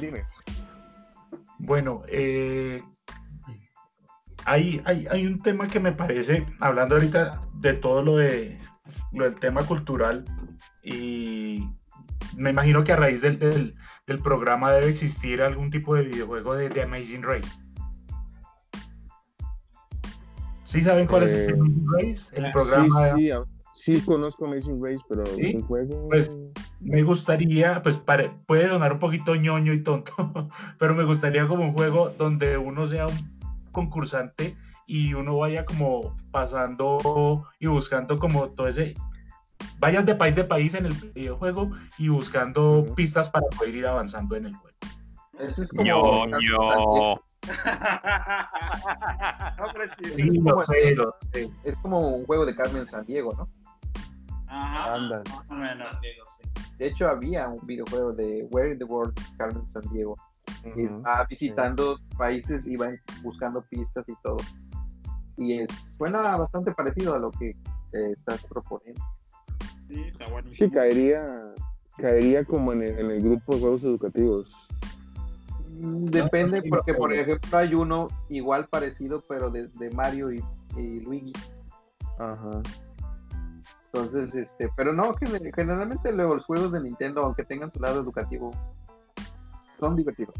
Dime. Bueno, eh, hay, hay, hay un tema que me parece, hablando ahorita de todo lo, de, lo del tema cultural, y me imagino que a raíz del, del, del programa debe existir algún tipo de videojuego de, de Amazing Race. ¿Sí saben cuál es Eh, el Amazing Race? El sí, programa Sí, sí, conozco Amazing Race, pero ¿Sí? un juego... Pues, me gustaría, pues pare- puede sonar un poquito ñoño y tonto, pero me gustaría como un juego donde uno sea un concursante y uno vaya como pasando y buscando como todo ese, vayas de país de país en el videojuego y buscando pistas para poder ir avanzando en el juego. Es como ñoño. no, pero sí, Sí, sí. como- sé, lo sé. es como un juego de Carmen San Diego, ¿no? Ajá, Ándale. más o menos. San Diego, sí. De hecho, había un videojuego de Where in the World is Carmen San Diego. Y va visitando países y va buscando pistas y todo. Y es, suena bastante parecido a lo que eh, estás proponiendo. Sí, está buenísimo. Sí, caería, caería como en el, en el grupo de juegos educativos. Mm, Depende, sí, porque por ejemplo hay uno igual parecido, pero de, de Mario y, y Luigi. Ajá. Entonces, este, pero no, gen- generalmente los juegos de Nintendo, aunque tengan su lado educativo, son divertidos.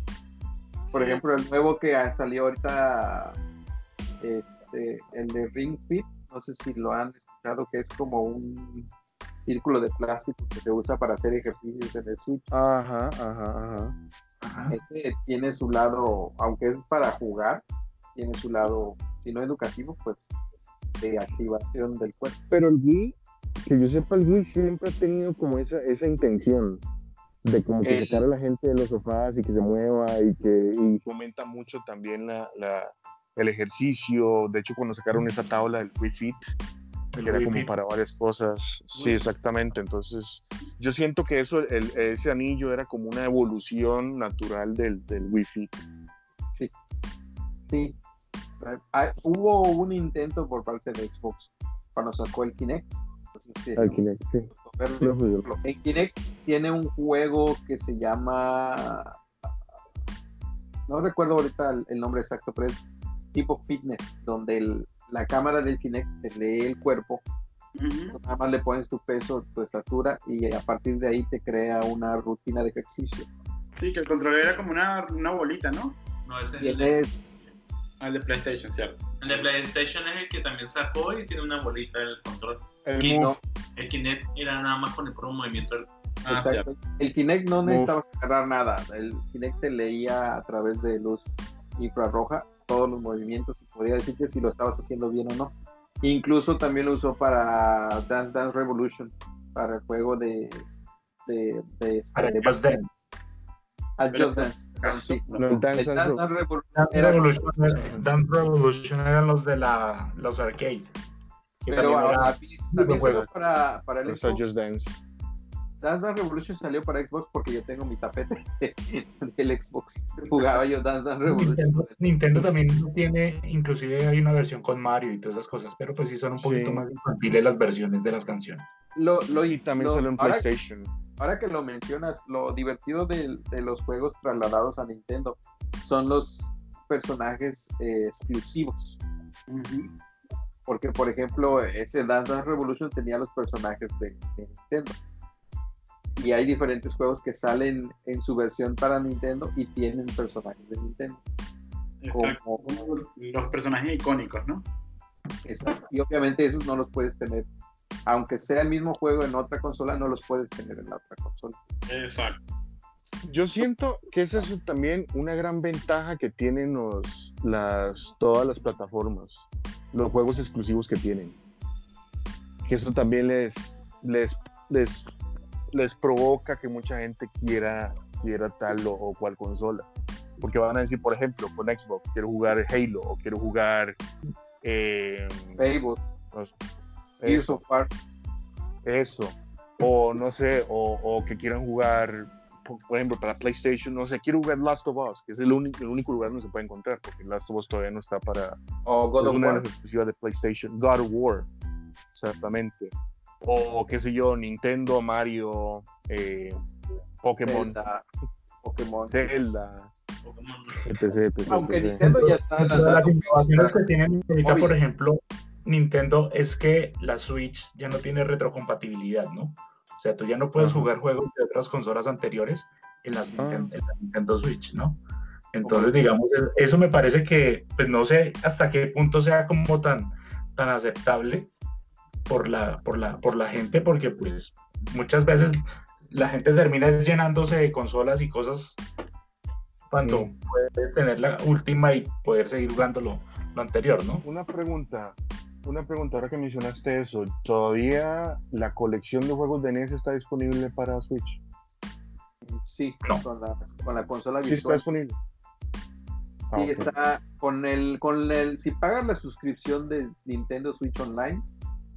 Por Sí. ejemplo, el nuevo que ha- salió ahorita, este, el de Ring Fit, no sé si lo han escuchado, que es como un círculo de plástico que se usa para hacer ejercicios en el Switch. Ajá, ajá, ajá. Ajá. Este tiene su lado, aunque es para jugar, tiene su lado, si no educativo, pues de activación del cuerpo. Pero el Wii, que yo sepa, el Wii siempre ha tenido como esa, esa intención de como que El- sacar a la gente de los sofás y que se mueva y que y fomenta mucho también la, la- el ejercicio. De hecho, cuando sacaron esa tabla del Wii Fit, El que era como para varias cosas. Sí, exactamente. Entonces, yo siento que eso, el- ese anillo era como una evolución natural del, del Wii Fit. Sí. Ah, hubo un intento por parte de Xbox cuando sacó el Kinect. Sé si- Al Kinect, sí. En Kinect tiene un juego que se llama. No recuerdo ahorita el, el nombre exacto, pero es tipo fitness, donde el- la cámara del Kinect te lee el cuerpo, Ujú. nada más le pones tu peso, tu estatura y a partir de ahí te crea una rutina de ejercicio. Sí, que el control era como una, una bolita, ¿no? No, ese es el. Ah, el de PlayStation, ¿cierto? el de PlayStation es el que también sacó y tiene una bolita en el control. El Kinect era nada más con el puro movimiento. del- Ah, exacto. El Kinect no necesitaba agarrar nada. El Kinect te leía a través de luz infrarroja todos los movimientos y podía decirte si lo estabas haciendo bien o no. Incluso también lo usó para Dance Dance Revolution, para el juego de. de, de, este, Para de Just Dance. Ah, Just Dance. Dance El Dance Dance Re- Dance Revolution eran los de la, los arcade. Pero a- salió para, para el Xbox. Just Dance. Dance Dance Revolution salió para Xbox porque yo tengo mi tapete del Xbox. Jugaba yo Dance Dance Revolution. Nintendo, Nintendo también tiene, inclusive hay una versión con Mario y todas esas cosas, pero pues sí son un poquito Sí. más infantiles las versiones de las canciones. Lo, lo, Y también lo- salió en PlayStation. ahora que lo mencionas, lo divertido de, de los juegos trasladados a Nintendo son los personajes eh, exclusivos. Porque, por ejemplo, ese Dance Dance Revolution tenía los personajes de, de Nintendo. Y hay diferentes juegos que salen en su versión para Nintendo y tienen personajes de Nintendo. Exacto. Como- Los personajes icónicos, ¿no? Exacto. Y obviamente esos no los puedes tener. Aunque sea el mismo juego en otra consola, no los puedes tener en la otra consola. Exacto. Yo siento que esa es también una gran ventaja que tienen los, las, todas las plataformas, los juegos exclusivos que tienen. Que eso también les, les, les, les provoca que mucha gente quiera, quiera tal o, o cual consola. Porque van a decir, por ejemplo, con Xbox, quiero jugar Halo o quiero jugar... eh, Fable, no sé, Gears eso, of War, eso. O no sé, o, o que quieran jugar, por, ejemplo, para PlayStation, no sé, quiero jugar Last of Us, que es el, único el único lugar donde se puede encontrar, porque Last of Us todavía no está para. o God es of War. las exclusivas de PlayStation. God of War, exactamente. O qué sé yo, Nintendo, Mario, eh, Pokémon, Zelda, Pokémon. Zelda, Pokémon. etc. etc, Aunque etc. Nintendo ya está de las innovaciones que tienen ahorita, por ejemplo, Nintendo es que la Switch ya no tiene retrocompatibilidad, ¿no? O sea, tú ya no puedes Ajá. jugar juegos de otras consolas anteriores en, las Ah. En la Nintendo Switch, ¿no? Entonces, digamos, es- eso me parece que, pues no sé hasta qué punto sea como tan, tan aceptable por la, por la, por la gente, porque pues muchas veces la gente termina llenándose de consolas y cosas cuando Mm. puede tener la última y poder seguir jugando lo, lo anterior, ¿no? Una pregunta, una pregunta, ahora que mencionaste eso, ¿todavía la colección de juegos de NES está disponible para Switch? Sí, No. con, la, con la consola Sí está virtual. disponible. Ah, Sí, está con el, con el, si pagas la suscripción de Nintendo Switch Online,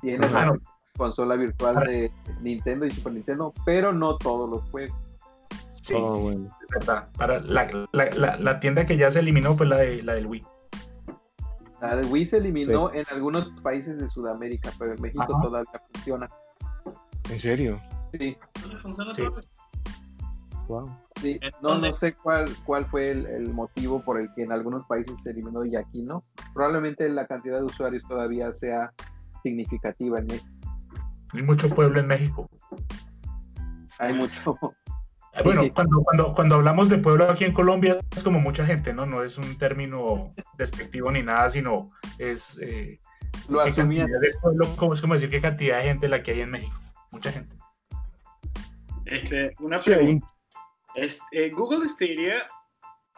tienes la consola virtual de Nintendo y Super Nintendo, pero no todos los juegos. Sí, Ah, sí, bueno. es verdad. Para la, la, la, la tienda que ya se eliminó fue la, de, la del Wii. La de Wii se eliminó en algunos países de Sudamérica, pero en México Ajá. todavía funciona. ¿En serio? Sí, Funciona Sí. todo. Wow. sí. ¿En No, no sé cuál, cuál fue el, el motivo por el que en algunos países se eliminó y aquí no. Probablemente la cantidad de usuarios todavía sea significativa en México. Hay mucho pueblo en México. Hay mucho. Eh, Bueno, Sí. cuando, cuando, cuando hablamos de pueblo aquí en Colombia es como mucha gente, ¿no? No es un término despectivo ni nada, sino es... Eh, Lo asumía. pueblo, como, es como decir qué cantidad de gente la que hay en México. Mucha gente. Este, una Sí, pregunta. Es- eh, Google Stadia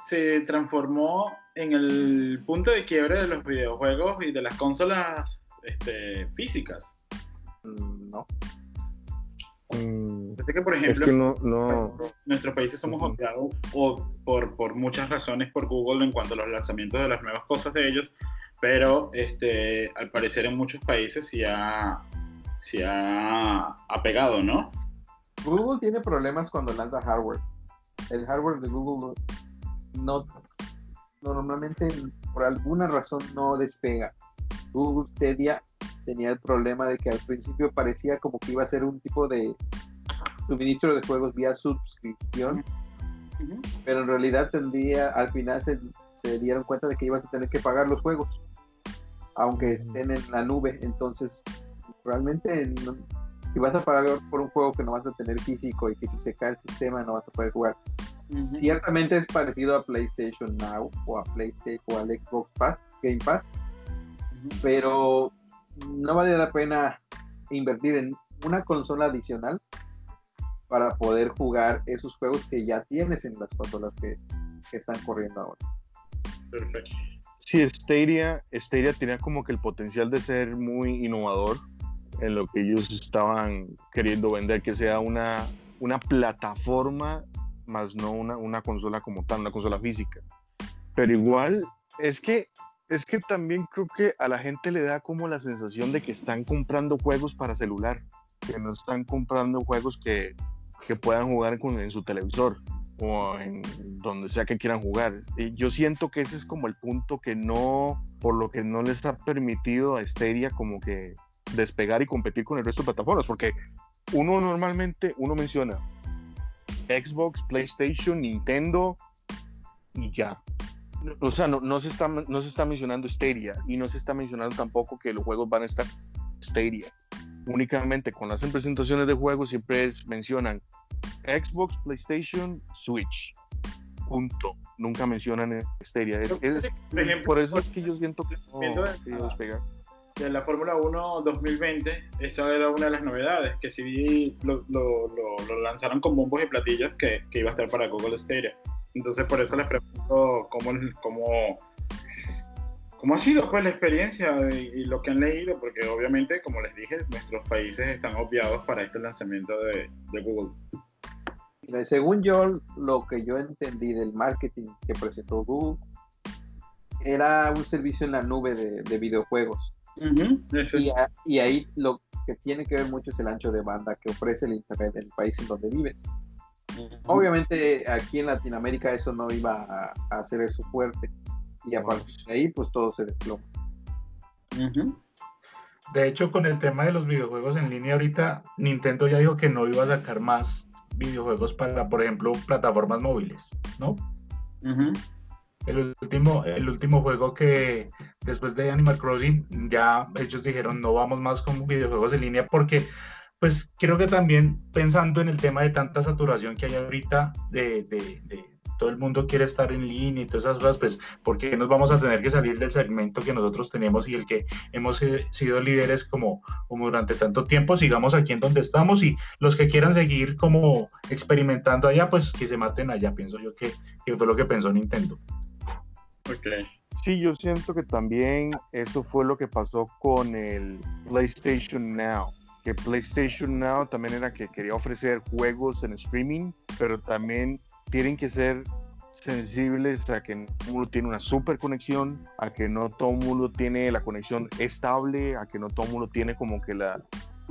se transformó en el punto de quiebre de los videojuegos y de las consolas este, físicas. Mm, No. Mm, Desde que, por es ejemplo, que no, no. nuestros países somos golpeados o por, por muchas razones por Google en cuanto a los lanzamientos de las nuevas cosas de ellos, pero este, al parecer en muchos países sí ha, sí ha, ha pegado, ¿no? Google tiene problemas cuando lanza hardware. El hardware de Google no, no- normalmente por alguna razón no despega. Google Stadia tenía el problema de que al principio parecía como que iba a ser un tipo de suministro de juegos vía suscripción, pero en realidad tendría, al final se, se dieron cuenta de que ibas a tener que pagar los juegos, aunque estén en la nube. Entonces, realmente, no- si vas a pagar por un juego que no vas a tener físico y que si se cae el sistema no vas a poder jugar, ciertamente es parecido a PlayStation Now o a PlayStation o al Xbox Pass, Game Pass, pero no vale la pena invertir en una consola adicional para poder jugar esos juegos que ya tienes en las consolas que, que están corriendo ahora. Perfecto. Sí, Stadia, Stadia tenía como que el potencial de ser muy innovador en lo que ellos estaban queriendo vender, que sea una, una plataforma, más no una, una consola como tal, una consola física. Pero igual, es que, es que también creo que a la gente le da como la sensación de que están comprando juegos para celular, que no están comprando juegos que, que puedan jugar con, en su televisor o en donde sea que quieran jugar. Y yo siento que ese es como el punto que no, por lo que no les ha permitido a Stadia como que despegar y competir con el resto de plataformas, porque uno normalmente, uno menciona Xbox, PlayStation, Nintendo y ya. O sea, no, no, se está, no se está mencionando Stadia y no se está mencionando tampoco que los juegos van a estar Stadia. Únicamente con las presentaciones de juegos siempre mencionan Xbox, PlayStation, Switch. Punto. Nunca mencionan Stadia. Es, es, Por ejemplo, por eso es que yo siento que no despegar. de la Fórmula 1 2020, esa era una de las novedades, que sí lo, lo, lo, lo lanzaron con bombos y platillos que, que, iba a estar para Google Stadia. Entonces por eso les pregunto cómo, cómo, cómo ha sido pues, la experiencia y, y, lo que han leído, porque obviamente, como les dije, nuestros países están obviados para este lanzamiento de, de Google. Según yo, lo que yo entendí del marketing que presentó Google era un servicio en la nube de, de videojuegos. Uh -huh, y, a, y, ahí lo que tiene que ver mucho es el ancho de banda que ofrece el Internet en el país en donde vives. Obviamente aquí en Latinoamérica eso no iba a, a hacer eso fuerte y a partir de ahí pues todo se desploma. Uh -huh. De hecho, con el tema de los videojuegos en línea ahorita, Nintendo ya dijo que no iba a sacar más videojuegos para, por ejemplo, plataformas móviles, ¿no? Uh -huh. El último, el último juego que después de Animal Crossing ya ellos dijeron no vamos más con videojuegos en línea porque pues creo que también pensando en el tema de tanta saturación que hay ahorita de, de, de todo el mundo quiere estar en línea y todas esas cosas, pues porque nos vamos a tener que salir del segmento que nosotros tenemos y el que hemos sido líderes como, como durante tanto tiempo, sigamos aquí en donde estamos y los que quieran seguir como experimentando allá, pues que se maten allá, pienso yo que, que fue lo que pensó Nintendo. Okay. Sí, yo siento que también eso fue lo que pasó con el PlayStation Now. Que PlayStation Now también era que quería ofrecer juegos en streaming, pero también tienen que ser sensibles a que no todo mundo tiene una super conexión, a que no todo mundo tiene la conexión estable, a que no todo mundo tiene como que la,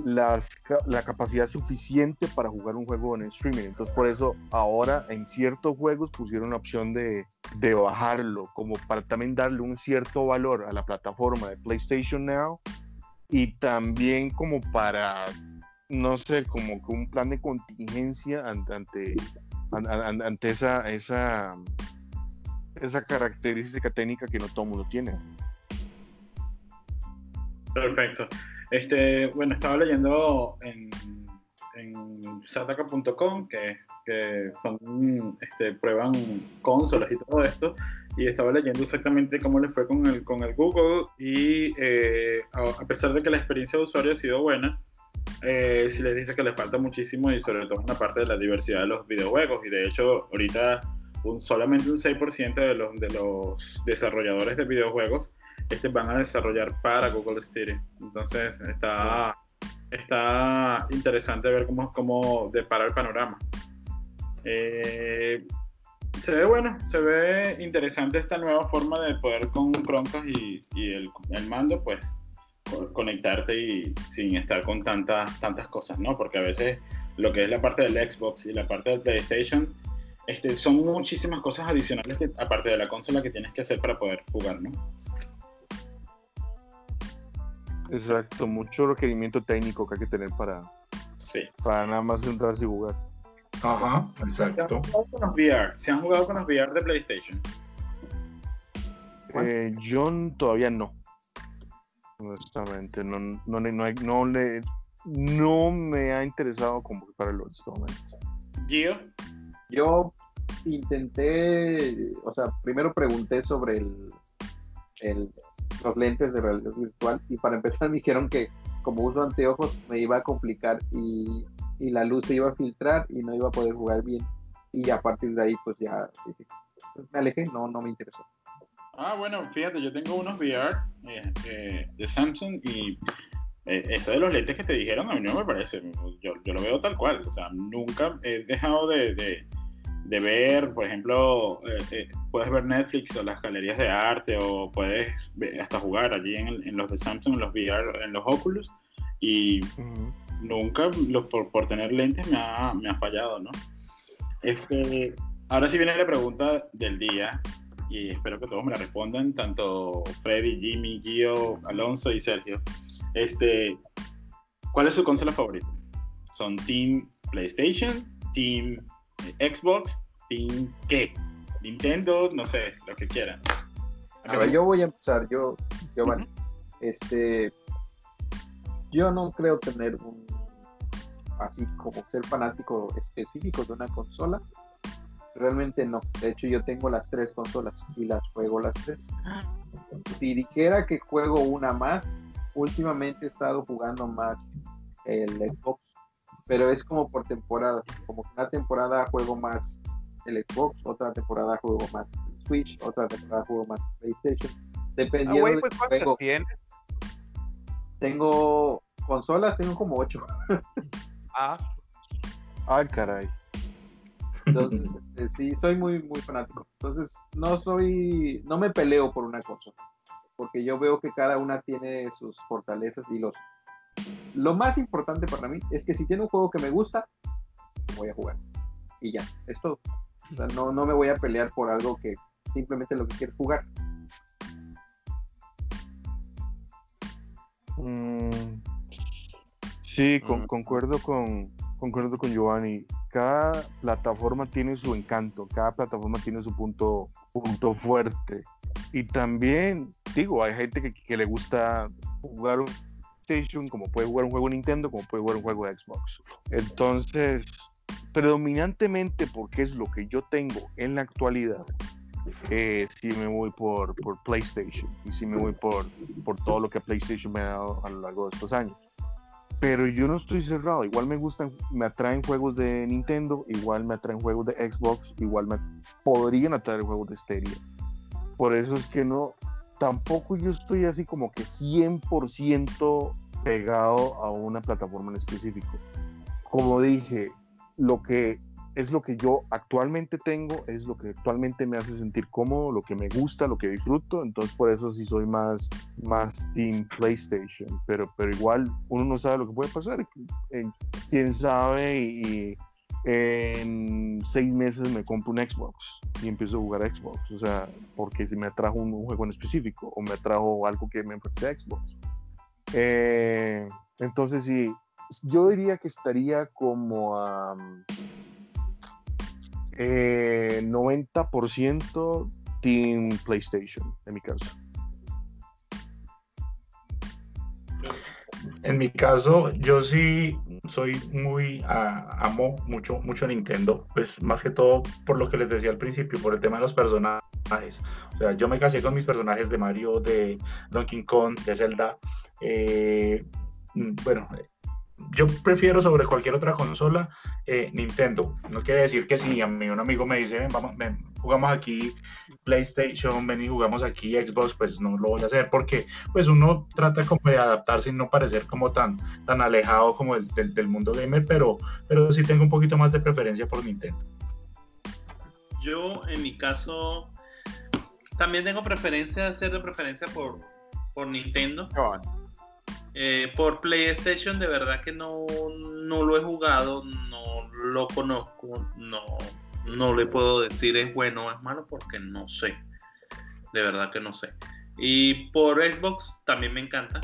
las, la capacidad suficiente para jugar un juego en streaming. Entonces, por eso ahora en ciertos juegos pusieron la opción de, de, bajarlo, como para también darle un cierto valor a la plataforma de PlayStation Now y también como para, no sé, como que un plan de contingencia ante, ante, ante esa, esa, esa característica técnica que no todo mundo tiene. Perfecto. Este, bueno, estaba leyendo en, en sataka.com que, que son, este, prueban consolas y todo esto, y estaba leyendo exactamente cómo les fue con el, con el Google, y eh, a, pesar de que la experiencia de usuario ha sido buena, eh, si les dice que les falta muchísimo y sobre todo una parte de la diversidad de los videojuegos, y de hecho ahorita un, solamente un 6% de los, de los desarrolladores de videojuegos este, van a desarrollar para Google Stadia. Entonces está, está interesante ver cómo, cómo depara el panorama. Eh, se ve bueno, se ve interesante esta nueva forma de poder con Chromecast y, y el, el, mando, pues conectarte y sin estar con tantas, tantas cosas, ¿no? Porque a veces lo que es la parte del Xbox y la parte del PlayStation este, son muchísimas cosas adicionales que, aparte de la consola que tienes que hacer para poder jugar, ¿no? Exacto, mucho requerimiento técnico que hay que tener para, sí. para nada más entrarse y jugar. Ajá, exacto. ¿Se han jugado con los VR? ¿Se han jugado con los VR de PlayStation? Eh, yo todavía no. Honestamente, no, no, no, no, no, le, no me ha interesado como para en este momento. ¿Gio? Yo intenté, o sea, primero pregunté sobre el, el los lentes de realidad virtual y para empezar me dijeron que como uso anteojos me iba a complicar y, y, la luz se iba a filtrar y no iba a poder jugar bien y a partir de ahí pues ya pues, me alejé, no, no me interesó. Ah, bueno, fíjate, yo tengo unos VR eh, eh, de Samsung y eh, eso de los lentes que te dijeron a mí no me parece. Yo, yo lo veo tal cual. O sea, nunca he dejado de, de, de ver, por ejemplo, eh, eh, puedes ver Netflix o las galerías de arte o puedes hasta jugar allí en, en los de Samsung, en los VR, en los Oculus y nunca los, por, por tener lentes me ha, me ha fallado, ¿no? Este, ahora sí viene la pregunta del día y espero que todos me la respondan, tanto Freddy, Jimmy, Gio, Alonso y Sergio. Este, ¿Cuál es su consola favorita? ¿Son Team PlayStation, Team eh, Xbox, Team qué? Nintendo, no sé, lo que quieran. A ver, yo voy a empezar, yo, Giovanni. Este, yo no creo tener un, así como ser fanático específico de una consola. Realmente no. De hecho, yo tengo las tres consolas y las juego las tres. Si dijera que juego una más, últimamente he estado jugando más el Xbox, pero es como por temporada. Como que una temporada juego más el Xbox, otra temporada juego más el Switch, otra temporada juego más PlayStation. Ah, Dependiendo güey, del pues ¿cuántas juego. tienes? Tengo consolas, tengo como ocho. Ah, Ay, caray. Entonces, este, sí, soy muy, muy fanático. Entonces, no soy, no me peleo por una consola, porque yo veo que cada una tiene sus fortalezas y los... Lo más importante para mí es que si tiene un juego que me gusta, voy a jugar. Y ya, es todo. O sea, no, no me voy a pelear por algo que simplemente lo que quiero es jugar. Mm, sí, con- Mm. concuerdo con concuerdo con Giovanni. Cada plataforma tiene su encanto, cada plataforma tiene su punto, punto fuerte. Y también, digo, hay gente que, que le gusta jugar un PlayStation, como puede jugar un juego de Nintendo, como puede jugar un juego de Xbox. Entonces, predominantemente, porque es lo que yo tengo en la actualidad, eh, sí me voy por, por PlayStation y sí me voy por, por todo lo que PlayStation me ha dado a lo largo de estos años. Pero yo no estoy cerrado, igual me gustan, me atraen juegos de Nintendo, igual me atraen juegos de Xbox, igual me podrían atraer juegos de Stadia. Por eso es que no, tampoco yo estoy así como que 100% pegado a una plataforma en específico. Como dije, lo que es lo que yo actualmente tengo, es lo que actualmente me hace sentir cómodo, lo que me gusta, lo que disfruto, entonces por eso sí soy más, más Team PlayStation, pero, pero igual uno no sabe lo que puede pasar, quién sabe y en seis meses me compro un Xbox y empiezo a jugar Xbox, o sea, porque si me atrajo un, juego en específico o me atrajo algo que me ofrece Xbox. Eh, entonces sí, yo diría que estaría como a eh, 90% Team PlayStation, en mi caso. En mi caso, yo sí soy muy, amo mucho, mucho Nintendo, pues más que todo por lo que les decía al principio, por el tema de los personajes. O sea, yo me casé con mis personajes de Mario, de Donkey Kong, de Zelda. eh, mm, bueno, yo prefiero sobre cualquier otra consola eh, Nintendo. No quiere decir que si a mí un amigo me dice, ven, vamos, ven, jugamos aquí PlayStation, ven y jugamos aquí Xbox, pues no lo voy a hacer porque pues uno trata como de adaptarse y no parecer como tan, tan alejado como el, del, del mundo gamer, pero, pero sí tengo un poquito más de preferencia por Nintendo. Yo, en mi caso, también tengo preferencia, hacer de preferencia por, por Nintendo. Eh, por PlayStation, de verdad que no, no lo he jugado, no lo conozco, no, no le puedo decir es bueno o es malo porque no sé. De verdad que no sé. Y por Xbox también me encanta.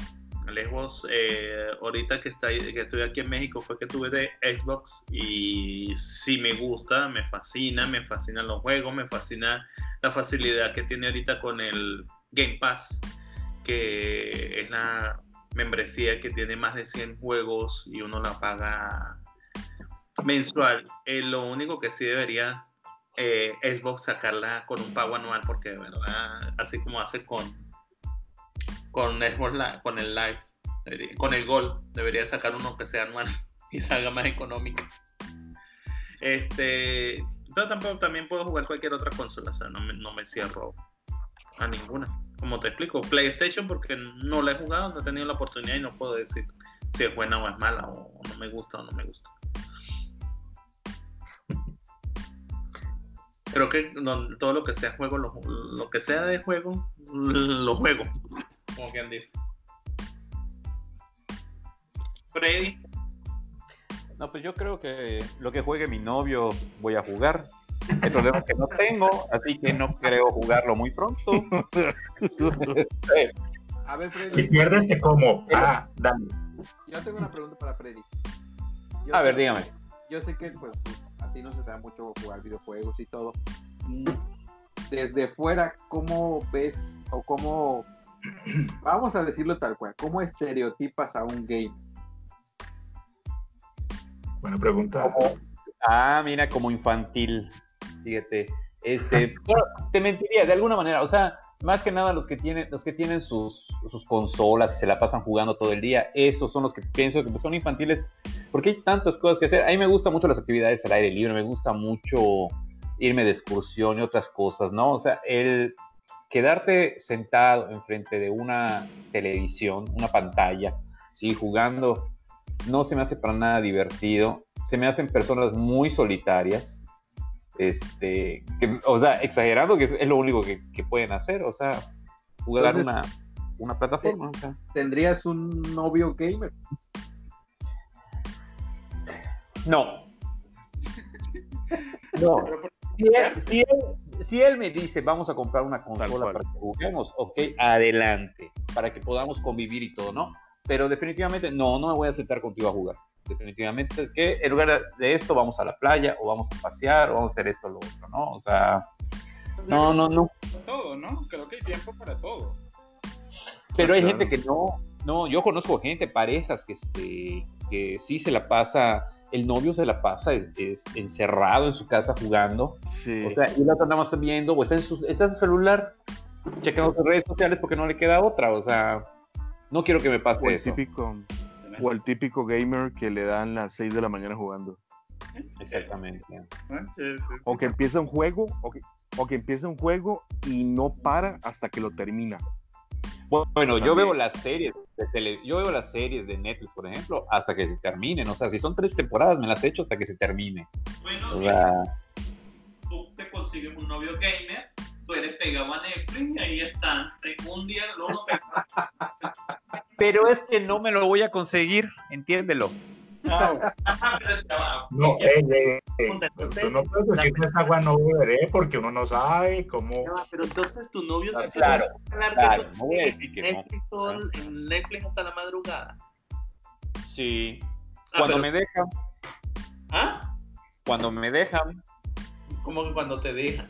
El Xbox, eh, ahorita que, está, que estoy aquí en México, fue que tuve de Xbox y sí me gusta, me fascina, me fascinan los juegos, me fascina la facilidad que tiene ahorita con el Game Pass, que es la membresía que tiene más de 100 juegos y uno la paga mensual. Eh, lo único que sí debería eh, Xbox sacarla con un pago anual porque de verdad, así como hace con con Xbox Live- con el Live, con el Gol, debería sacar uno que sea anual y salga más económico. Este, pero tampoco también puedo jugar cualquier otra consola, o sea, no me, no me cierro a ninguna. Como te explico, PlayStation porque no la he jugado, no he tenido la oportunidad y no puedo decir si es buena o es mala, o, no me gusta o no me gusta. Creo que todo lo que sea juego, lo que sea de juego, lo juego. Como quien dice. Freddy, No, pues yo creo que lo que juegue mi novio voy a jugar. El problema es que no tengo, así que no creo jugarlo muy pronto. A ver, Freddy, Si pierdes, te como. Ah, dale. yo tengo una pregunta para Freddy. Yo A ver, dígame. Yo sé que pues, a ti no se te da mucho jugar videojuegos y todo. Desde fuera, ¿cómo ves o cómo, vamos a decirlo tal cual, cómo estereotipas a un game? Buena pregunta. Como- Ah, mira, como infantil. Fíjate. Este, te mentiría de alguna manera. O sea, más que nada los que tienen, los que tienen sus, sus consolas y se la pasan jugando todo el día, esos son los que pienso que pues, son infantiles, porque hay tantas cosas que hacer. A mí me gustan mucho las actividades al aire libre, me gusta mucho irme de excursión y otras cosas, ¿no? O sea, el quedarte sentado enfrente de una televisión, una pantalla, sí, jugando, no se me hace para nada divertido. Se me hacen personas muy solitarias. Este, que, o sea, exagerando que es, es lo único que, que pueden hacer, o sea, jugar Entonces, una, una plataforma. o sea. ¿Tendrías un novio gamer? No. No. Si él, si él- si él me dice, vamos a comprar una consola para que juguemos, ok, adelante, para que podamos convivir y todo, ¿no? Pero definitivamente, no, no me voy a sentar contigo a jugar. Definitivamente, ¿sabes qué? En lugar de esto, vamos a la playa, o vamos a pasear, o vamos a hacer esto o lo otro, ¿no? O sea, no, no, no. Todo, ¿no? Creo que hay tiempo para todo. Pero hay claro. gente que no, no, yo conozco gente, parejas que, este, que sí se la pasa, el novio se la pasa es, es encerrado en su casa jugando, Sí. o sea, y la otra nada más está viendo, o está en su, está en su celular, checando sus redes sociales porque no le queda otra, o sea, no quiero que me pase o el eso. típico, o el típico gamer que le dan las 6 de la mañana jugando. Exactamente. Ah. O que empieza un juego, o que, o que empieza un juego y no para hasta que lo termina. Bueno, yo veo las series de tele, yo veo las series de Netflix, por ejemplo, hasta que se terminen, o sea, si son tres temporadas, me las echo hasta que se termine. bueno, O sea, tú te consigues un novio gamer, tú eres pegado a Netflix y ahí están. Un día uno pegado. pero es que no me lo voy a conseguir, entiéndelo. Ah, Ajá, pero ya va. No, ey, ey, ey. Entonces, Tú no puedes decir que esa agua no beberé porque uno no sabe cómo. Ya va, pero entonces tu novio Ah, claro, se claro, que tú no voy a decir que no. Netflix todo el- en Netflix hasta la madrugada. Sí. Ah, Cuando pero- me dejan, ¿Ah? cuando me dejan, Como que cuando te dejan.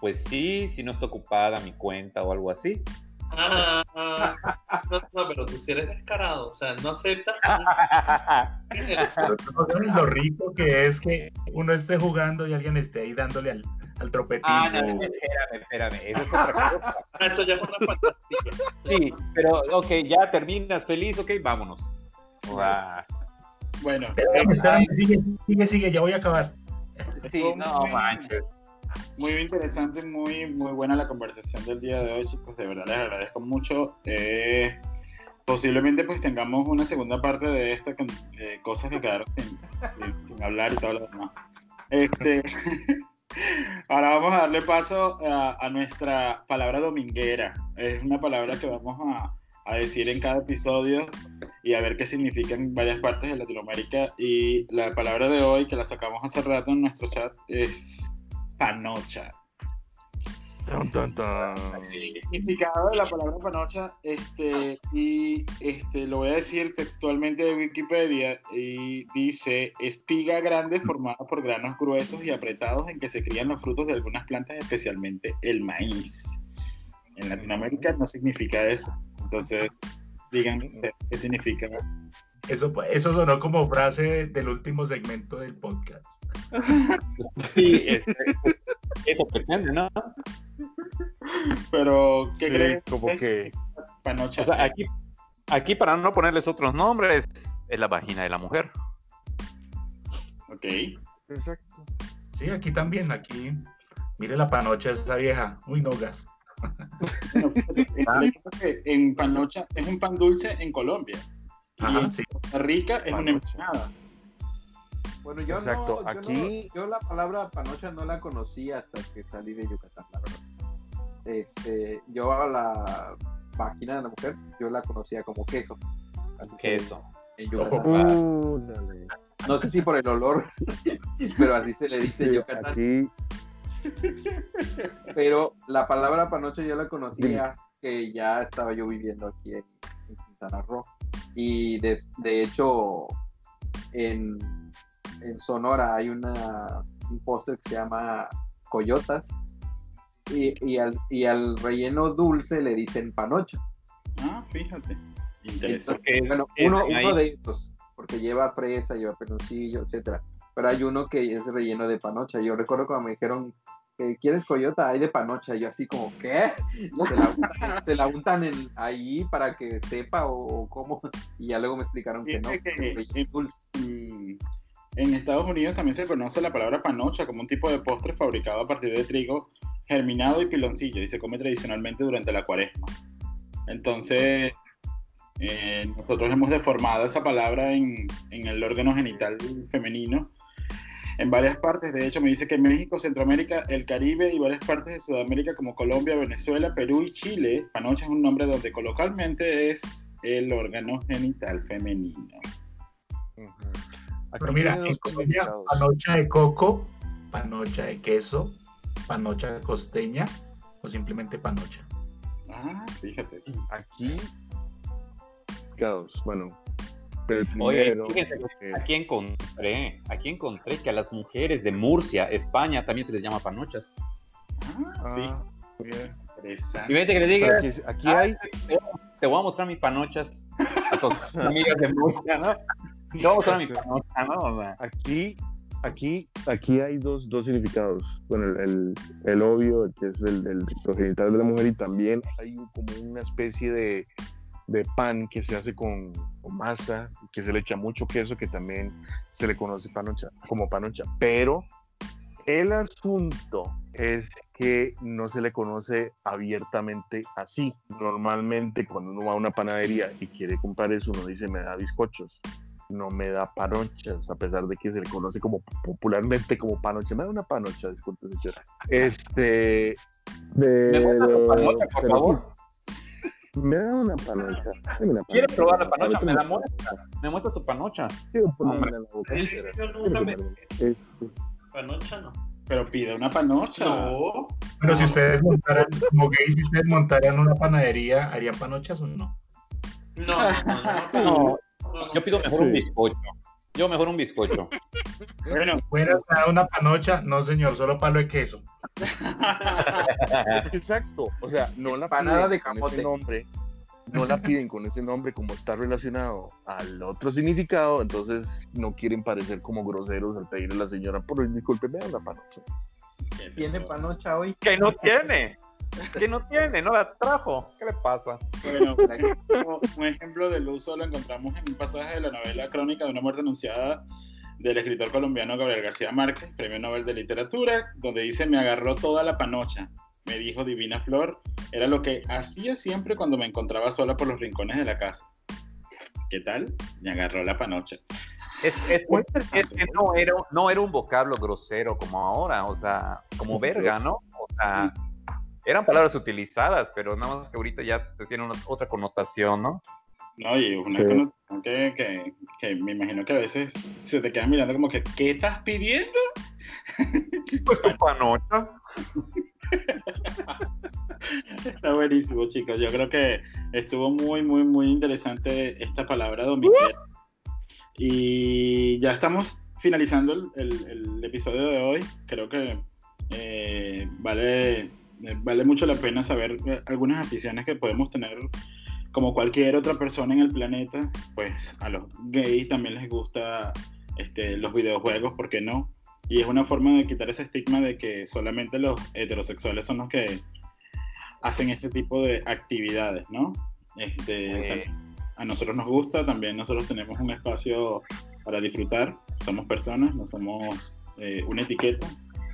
Pues sí, si no está ocupada mi cuenta o algo así. Ah, no, no, pero tú sí eres descarado, o sea, no aceptas. Lo rico que es que uno esté jugando y alguien esté ahí dándole al, al tropetín. Ah, no, no, espérame, espérame, eso es otra cosa. Eso ya es una fantasía. Sí, pero ok, ya terminas feliz, ok, vámonos. O sea, bueno, Espérame, espérame, sigue, sigue, sigue, ya voy a acabar. sí, no manches. Muy interesante, muy, muy buena la conversación del día de hoy, chicos. De verdad les agradezco mucho. Eh, posiblemente pues tengamos una segunda parte de esta con eh, cosas que quedaron sin, sin- sin hablar y todo lo demás. Este, ahora vamos a darle paso a, a nuestra palabra dominguera. Es una palabra que vamos a, a decir en cada episodio y a ver qué significa en varias partes de Latinoamérica. Y la palabra de hoy, que la sacamos hace rato en nuestro chat, es panocha. Tan, tan, tan. Significado de la palabra panocha, este, y este, lo voy a decir textualmente de Wikipedia, y dice, espiga grande formada por granos gruesos y apretados en que se crían los frutos de algunas plantas, especialmente el maíz. En Latinoamérica no significa eso. Entonces, digan ustedes qué significa. Eso, eso sonó como frase del último segmento del podcast. Sí, este, eso pretende, ¿no? Pero, ¿qué Sí, creen? como que Panocha. O sea, aquí, aquí para no ponerles otros nombres, es la vagina de la mujer. Ok. Exacto. Sí, aquí también, aquí. Mire la panocha esa vieja. Uy, no gas. Bueno, fíjate, Ah. el hecho es que en panocha es un pan dulce en Colombia. Y Ajá, en sí. Costa Rica es una empanada. Bueno, yo Exacto, no, yo aquí- no- yo la palabra panocha no la conocí hasta que salí de Yucatán, la verdad. Este, yo a la máquina de la mujer, yo la conocía como queso. Así Queso. En Yucatán. Uh. No sé si por el olor, pero así se le dice en Sí, Yucatán. aquí Pero la palabra panocha yo la conocía hasta que ya estaba yo viviendo aquí en, en Quintana Roo. Y de, de hecho, en, en Sonora hay una, un postre que se llama coyotas. Y, y al, y al relleno dulce le dicen panocha. Ah, fíjate. Interesante. Entonces, bueno, uno, uno de estos, porque lleva presa, lleva peloncillo, etcétera. Pero hay uno que es relleno de panocha. Yo recuerdo cuando me dijeron que quieres coyota, hay de panocha. Yo así como, ¿qué? Se la untan, se la untan en- ahí para que sepa o, o cómo. Y ya luego me explicaron que no. Que que es dulce. En Estados Unidos también se conoce la palabra panocha como un tipo de postre fabricado a partir de trigo germinado y piloncillo y se come tradicionalmente durante la cuaresma. Entonces, eh, nosotros hemos deformado esa palabra en, en el órgano genital femenino en varias partes. De hecho, me dice que en México, Centroamérica, el Caribe y varias partes de Sudamérica como Colombia, Venezuela, Perú y Chile, panocha es un nombre donde coloquialmente es el órgano genital femenino. Ujú. Pero mira, en Colombia, panocha de coco, panocha de queso, panocha costeña o simplemente panocha. Ah, fíjate. Aquí, bueno, el Oye, fíjense, eh, aquí encontré, aquí encontré que a las mujeres de Murcia, España, también se les llama panochas. Ah, sí. ah, bien. Y Interesante. vete que le Pero diga, aquí, aquí hay, te voy a mostrar mis panochas a tus amigas de Murcia, ¿no? A ¿no? O sea, aquí, aquí, aquí hay dos, dos significados. Bueno, el, el, el obvio, que es el del genital de la mujer, y también hay como una especie de, de pan que se hace con, con masa, que se le echa mucho queso, que también se le conoce panocha, como panocha. Pero el asunto es que no se le conoce abiertamente así. Normalmente cuando uno va a una panadería y quiere comprar eso, uno dice, me da bizcochos no me da panochas, a pesar de que se le conoce como popularmente como panocha. Me da una panocha, disculpe, señora. Este. ¿Me muestra su panocha, por pero favor? Me da una panocha. Una ¿Quiere panocha. probar la panocha? Me la muestra. Me muestra su panocha. Hombre. la boca. Este, Panocha no. Pero pide una panocha. No. Pero si ustedes montaran, como gays, si ustedes montaran una panadería, ¿harían panochas o no? No, no, no, no, Yo pido mejor un bizcocho. Yo mejor un bizcocho. Bueno, Fuera una panocha, no señor, solo palo de queso. Es que exacto. O sea, no la piden de con camote. ese nombre. No la piden con ese nombre como está relacionado al otro significado, entonces no quieren parecer como groseros al pedirle a la señora, por disculpe, me da una panocha. ¿Tiene panocha hoy? Que no tiene. Que no tiene, no la trajo. ¿Qué le pasa? Bueno, como un ejemplo del uso lo encontramos en un pasaje de la novela Crónica de una muerte anunciada del escritor colombiano Gabriel García Márquez, Premio Nobel de Literatura, donde dice, me agarró toda la panocha, me dijo Divina Flor, era lo que hacía siempre cuando me encontraba sola por los rincones de la casa. ¿Qué tal? Me agarró la panocha. Es, es, es que no era, no era un vocablo grosero como ahora, o sea, como verga, ¿no? O sea, eran palabras utilizadas, pero nada más que ahorita ya tienen una- otra connotación, ¿no? No, y una Sí. connotación que, que, que me imagino que a veces se te quedan mirando como que, ¿qué estás pidiendo? Pues tu panocha. Está buenísimo, chicos. Yo creo que estuvo muy, muy, muy interesante esta palabra dominguera. Y ya estamos finalizando el, el- el episodio de hoy. Creo que eh, vale, vale mucho la pena saber eh, algunas aficiones que podemos tener como cualquier otra persona en el planeta. Pues a los gays también les gusta este, los videojuegos, ¿por qué no? Y es una forma de quitar ese estigma de que solamente los heterosexuales son los que hacen ese tipo de actividades, ¿no? Este, Eh. a nosotros nos gusta, también nosotros tenemos un espacio para disfrutar, somos personas, no somos eh, una etiqueta.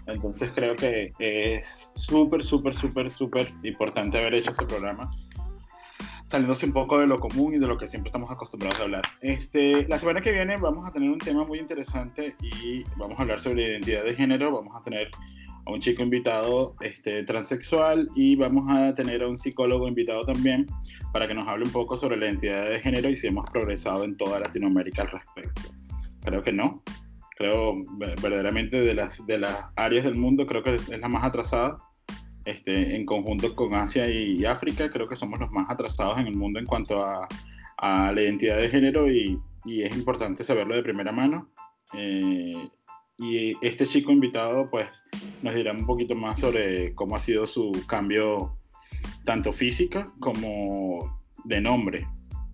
Entonces creo que es súper, súper, súper, súper importante haber hecho este programa saliéndose un poco de lo común y de lo que siempre estamos acostumbrados a hablar. Este, la semana que viene vamos a tener un tema muy interesante y vamos a hablar sobre identidad de género. Vamos a tener a un chico invitado este, transexual y vamos a tener a un psicólogo invitado también para que nos hable un poco sobre la identidad de género y si hemos progresado en toda Latinoamérica al respecto. Creo que no. Creo verdaderamente de las, de las áreas del mundo, creo que es la más atrasada este, en conjunto con Asia y África, creo que somos los más atrasados en el mundo en cuanto a, la identidad de género y, es importante saberlo de primera mano. Eh, y este chico invitado pues nos dirá un poquito más sobre cómo ha sido su cambio tanto física como de nombre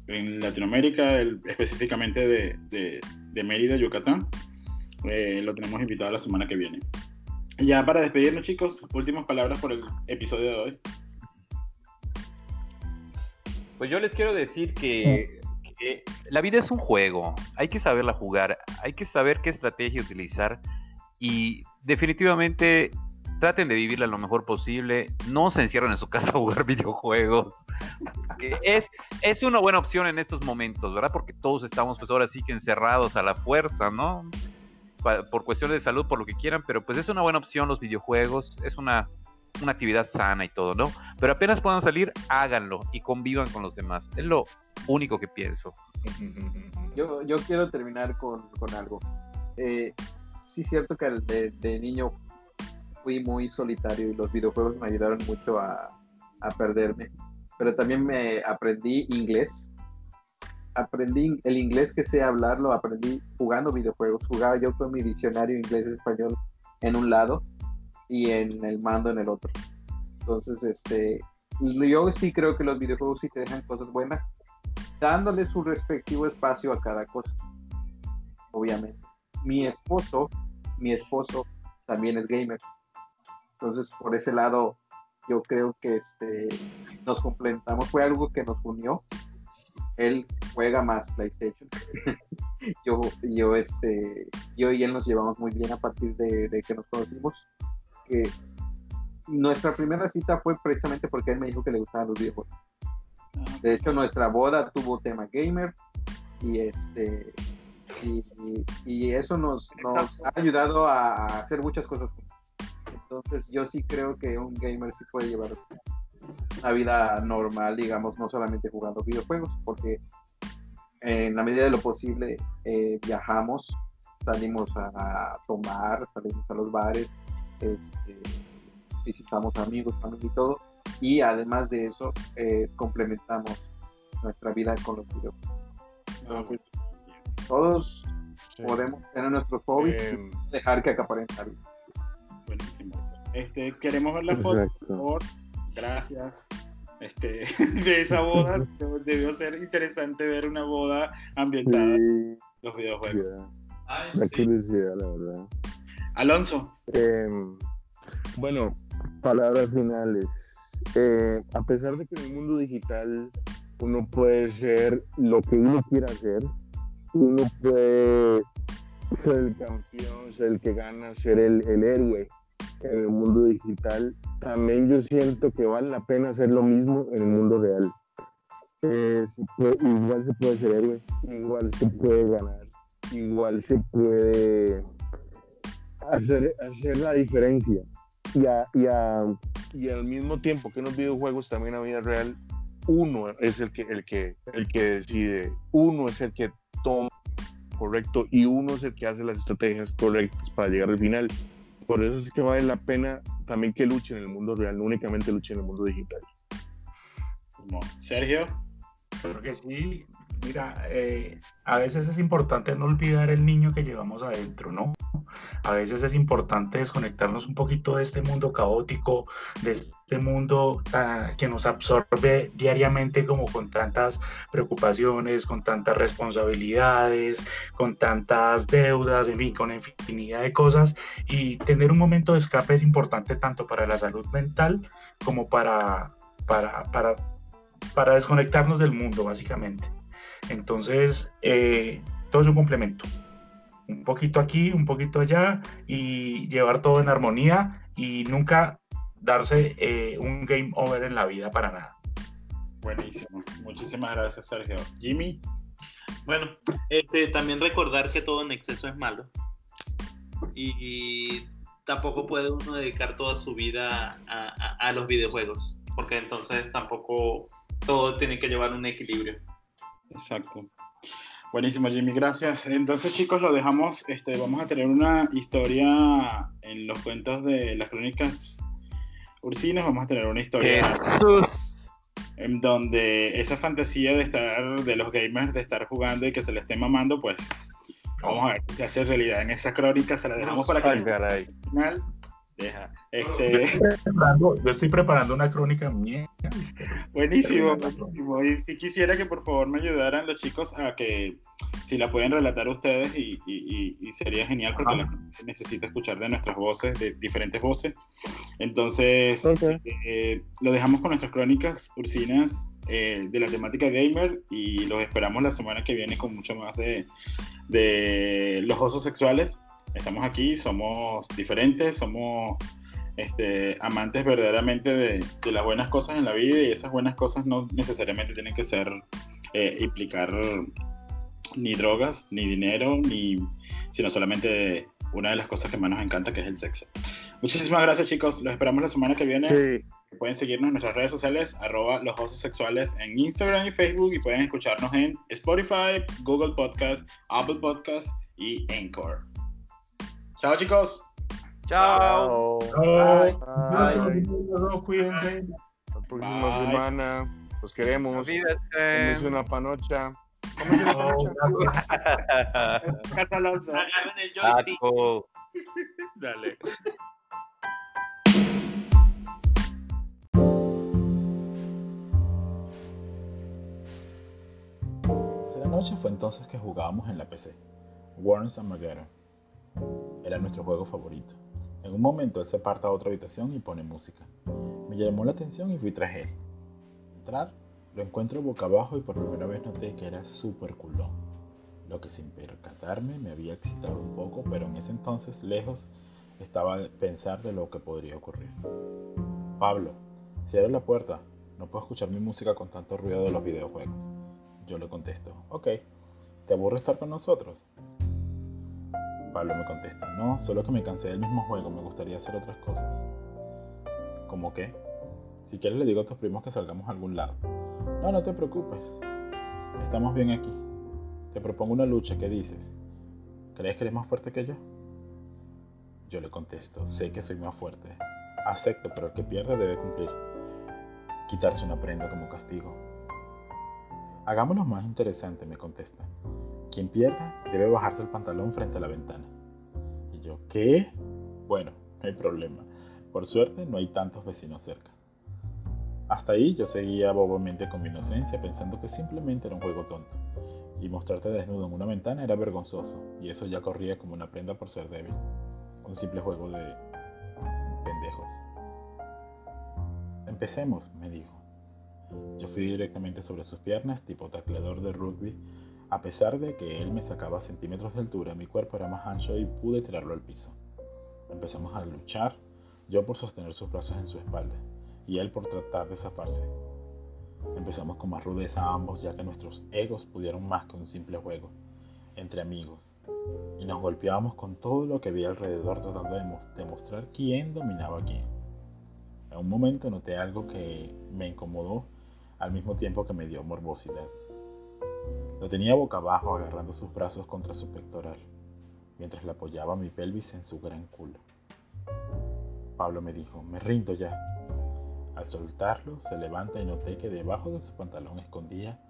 en Latinoamérica, específicamente de, de, Mérida, Yucatán. Eh, lo tenemos invitado la semana que viene. Ya para despedirnos, chicos, últimas palabras por el episodio de hoy. Pues yo les quiero decir que, la vida es un juego, hay que saberla jugar, hay que saber qué estrategia utilizar y definitivamente traten de vivirla lo mejor posible, no se encierren en su casa a jugar videojuegos. Es, es una buena opción en estos momentos, ¿verdad? Porque todos estamos pues ahora sí que encerrados a la fuerza, ¿no? Por cuestiones de salud, por lo que quieran, pero pues es una buena opción los videojuegos, es una, una actividad sana y todo, ¿no? Pero apenas puedan salir, háganlo y convivan con los demás. Es lo único que pienso. Yo, yo quiero terminar con, con algo. Eh, sí, cierto que de, de, niño fui muy solitario y los videojuegos me ayudaron mucho a, a perderme. Pero también me aprendí inglés aprendí el inglés que sé hablarlo, aprendí jugando videojuegos. Jugaba yo con mi diccionario inglés-español en un lado y en el mando en el otro. Entonces, este, yo sí creo que los videojuegos sí te dejan cosas buenas, dándole su respectivo espacio a cada cosa. Obviamente. Mi esposo, mi esposo también es gamer. Entonces, por ese lado, yo creo que este, nos complementamos. Fue algo que nos unió él juega más PlayStation. yo, yo, este, yo y él nos llevamos muy bien a partir de, que nos conocimos. Nuestra primera cita fue precisamente porque él me dijo que le gustaban los videojuegos. De hecho, nuestra boda tuvo tema gamer y este y, eso nos, nos, ha ayudado a hacer muchas cosas. Entonces, yo sí creo que un gamer sí puede llevar una vida normal, digamos, no solamente jugando videojuegos, porque en la medida de lo posible eh, viajamos, salimos a, tomar, salimos a los bares, este, visitamos amigos, familia y todo, y además de eso eh, complementamos nuestra vida con los videojuegos. Entonces, todos podemos tener nuestros hobbies y em. dejar que acaparen la vida. Buenísimo. Este, queremos ver la foto, por favor. Gracias. Este, de esa boda debió ser interesante ver una boda ambientada en los videojuegos. la curiosidad, la verdad. Alonso. Em, bueno, palabras finales. Eh, a pesar de que en el mundo digital uno puede ser lo que uno quiera ser, uno puede ser el campeón, ser el que gana, ser el, el héroe en el mundo digital, también yo siento que vale la pena hacer lo mismo en el mundo real. Eh, igual se puede ser héroe, igual se puede ganar, igual se puede hacer, hacer la diferencia. Y, y, al mismo tiempo que en los videojuegos, también en la vida real, uno es el que, el, que, el que decide, uno es el que toma correcto y uno es el que hace las estrategias correctas para llegar al final. Por eso es que vale la pena también que luche en el mundo real, no únicamente luche en el mundo digital. Sergio. Creo que sí. Mira, eh, a veces es importante no olvidar el niño que llevamos adentro, ¿no? A veces es importante desconectarnos un poquito de este mundo caótico, de este mundo ah, que nos absorbe diariamente como con tantas preocupaciones, con tantas responsabilidades, con tantas deudas, en fin, con infinidad de cosas. Y tener un momento de escape es importante tanto para la salud mental como para, para, para, para desconectarnos del mundo, básicamente. Entonces, eh, todo es un complemento un poquito aquí, un poquito allá y llevar todo en armonía y nunca darse eh, un game over en la vida para nada. Buenísimo. Muchísimas gracias, Sergio. Jimmy. Bueno, este, también recordar que todo en exceso es malo. Y, tampoco puede uno dedicar toda su vida a, a los videojuegos. Porque entonces tampoco todo tiene que llevar un equilibrio. Exacto. Buenísimo, Jimmy, gracias. Entonces, chicos, lo dejamos. Este, vamos a tener una historia en los cuentos de las crónicas ursinas. Vamos a tener una historia en donde esa fantasía de estar, de los gamers, de estar jugando y que se le esté mamando, pues vamos a ver si se hace realidad en esa crónica. Se la dejamos para que al final deja. Este... Yo, estoy preparando, una crónica mía. Buenísimo, buenísimo. Y si quisiera que por favor me ayudaran los chicos a que si la pueden relatar ustedes y, sería genial porque la gente necesita escuchar de nuestras voces, de diferentes voces. Entonces, eh, lo dejamos con nuestras crónicas ursinas eh, de la temática gamer y los esperamos la semana que viene con mucho más de, de los osos sexuales. Estamos aquí, somos diferentes, somos este, amantes verdaderamente de, las buenas cosas en la vida y esas buenas cosas no necesariamente tienen que ser, eh, implicar ni drogas, ni dinero, ni, sino solamente una de las cosas que más nos encanta, que es el sexo. Muchísimas gracias chicos, los esperamos la semana que viene. Pueden seguirnos en nuestras redes sociales, arroba los osos sexuales en Instagram y Facebook y pueden escucharnos en Spotify, Google Podcast, Apple Podcast y Anchor. Chao chicos. Chao. Bye. Bye. Cuídense. La próxima semana. Los queremos. Cuídense. una panocha. Dale. La noche fue entonces que jugábamos en la PC. Worms Armageddon. Era nuestro juego favorito. En un momento él se aparta a otra habitación y pone música. Me llamó la atención y fui tras él. Entrar, lo encuentro boca abajo y por primera vez noté que era súper culón. Lo que sin percatarme me había excitado un poco, pero en ese entonces lejos estaba de pensar de lo que podría ocurrir. Pablo, cierra la puerta. No puedo escuchar mi música con tanto ruido de los videojuegos. Yo le contesto, ok, ¿te aburre estar con nosotros? Pablo me contesta, no, solo que me cansé del mismo juego, me gustaría hacer otras cosas. ¿Cómo qué? Si quieres le digo a tus primos que salgamos a algún lado. No, no te preocupes. Estamos bien aquí. Te propongo una lucha, ¿qué dices? ¿Crees que eres más fuerte que yo? Yo le contesto, sé que soy más fuerte. Acepto, pero el que pierde debe cumplir. Quitarse una prenda como castigo. Hagámoslo más interesante, me contesta. Quien pierda debe bajarse el pantalón frente a la ventana. Y yo, ¿qué? Bueno, no hay problema. Por suerte no hay tantos vecinos cerca. Hasta ahí yo seguía bobamente con mi inocencia pensando que simplemente era un juego tonto. Y mostrarte desnudo en una ventana era vergonzoso, y eso ya corría como una prenda por ser débil. Un simple juego de pendejos. Empecemos, me dijo. Yo fui directamente sobre sus piernas, tipo tacleador de rugby, a pesar de que él me sacaba centímetros de altura, mi cuerpo era más ancho y pude tirarlo al piso. Empezamos a luchar, yo por sostener sus brazos en su espalda y él por tratar de zafarse. Empezamos con más rudeza ambos ya que nuestros egos pudieron más que un simple juego, entre amigos, y nos golpeábamos con todo lo que había alrededor tratando de demostrar quién dominaba a quién. En un momento noté algo que me incomodó al mismo tiempo que me dio morbosidad. Lo tenía boca abajo agarrando sus brazos contra su pectoral, mientras le apoyaba mi pelvis en su gran culo. Pablo me dijo, me rindo ya. Al soltarlo, se levanta y noté que debajo de su pantalón escondía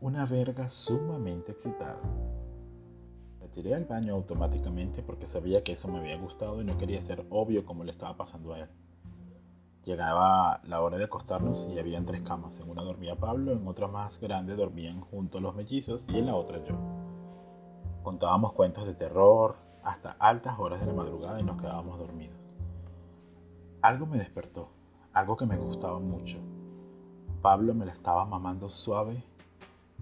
una verga sumamente excitada. Me tiré al baño automáticamente porque sabía que eso me había gustado y no quería ser obvio como le estaba pasando a él. Llegaba la hora de acostarnos y habían tres camas. En una dormía Pablo, en otra más grande dormían juntos los mellizos y en la otra yo. Contábamos cuentos de terror hasta altas horas de la madrugada y nos quedábamos dormidos. Algo me despertó, algo que me gustaba mucho. Pablo me la estaba mamando suave,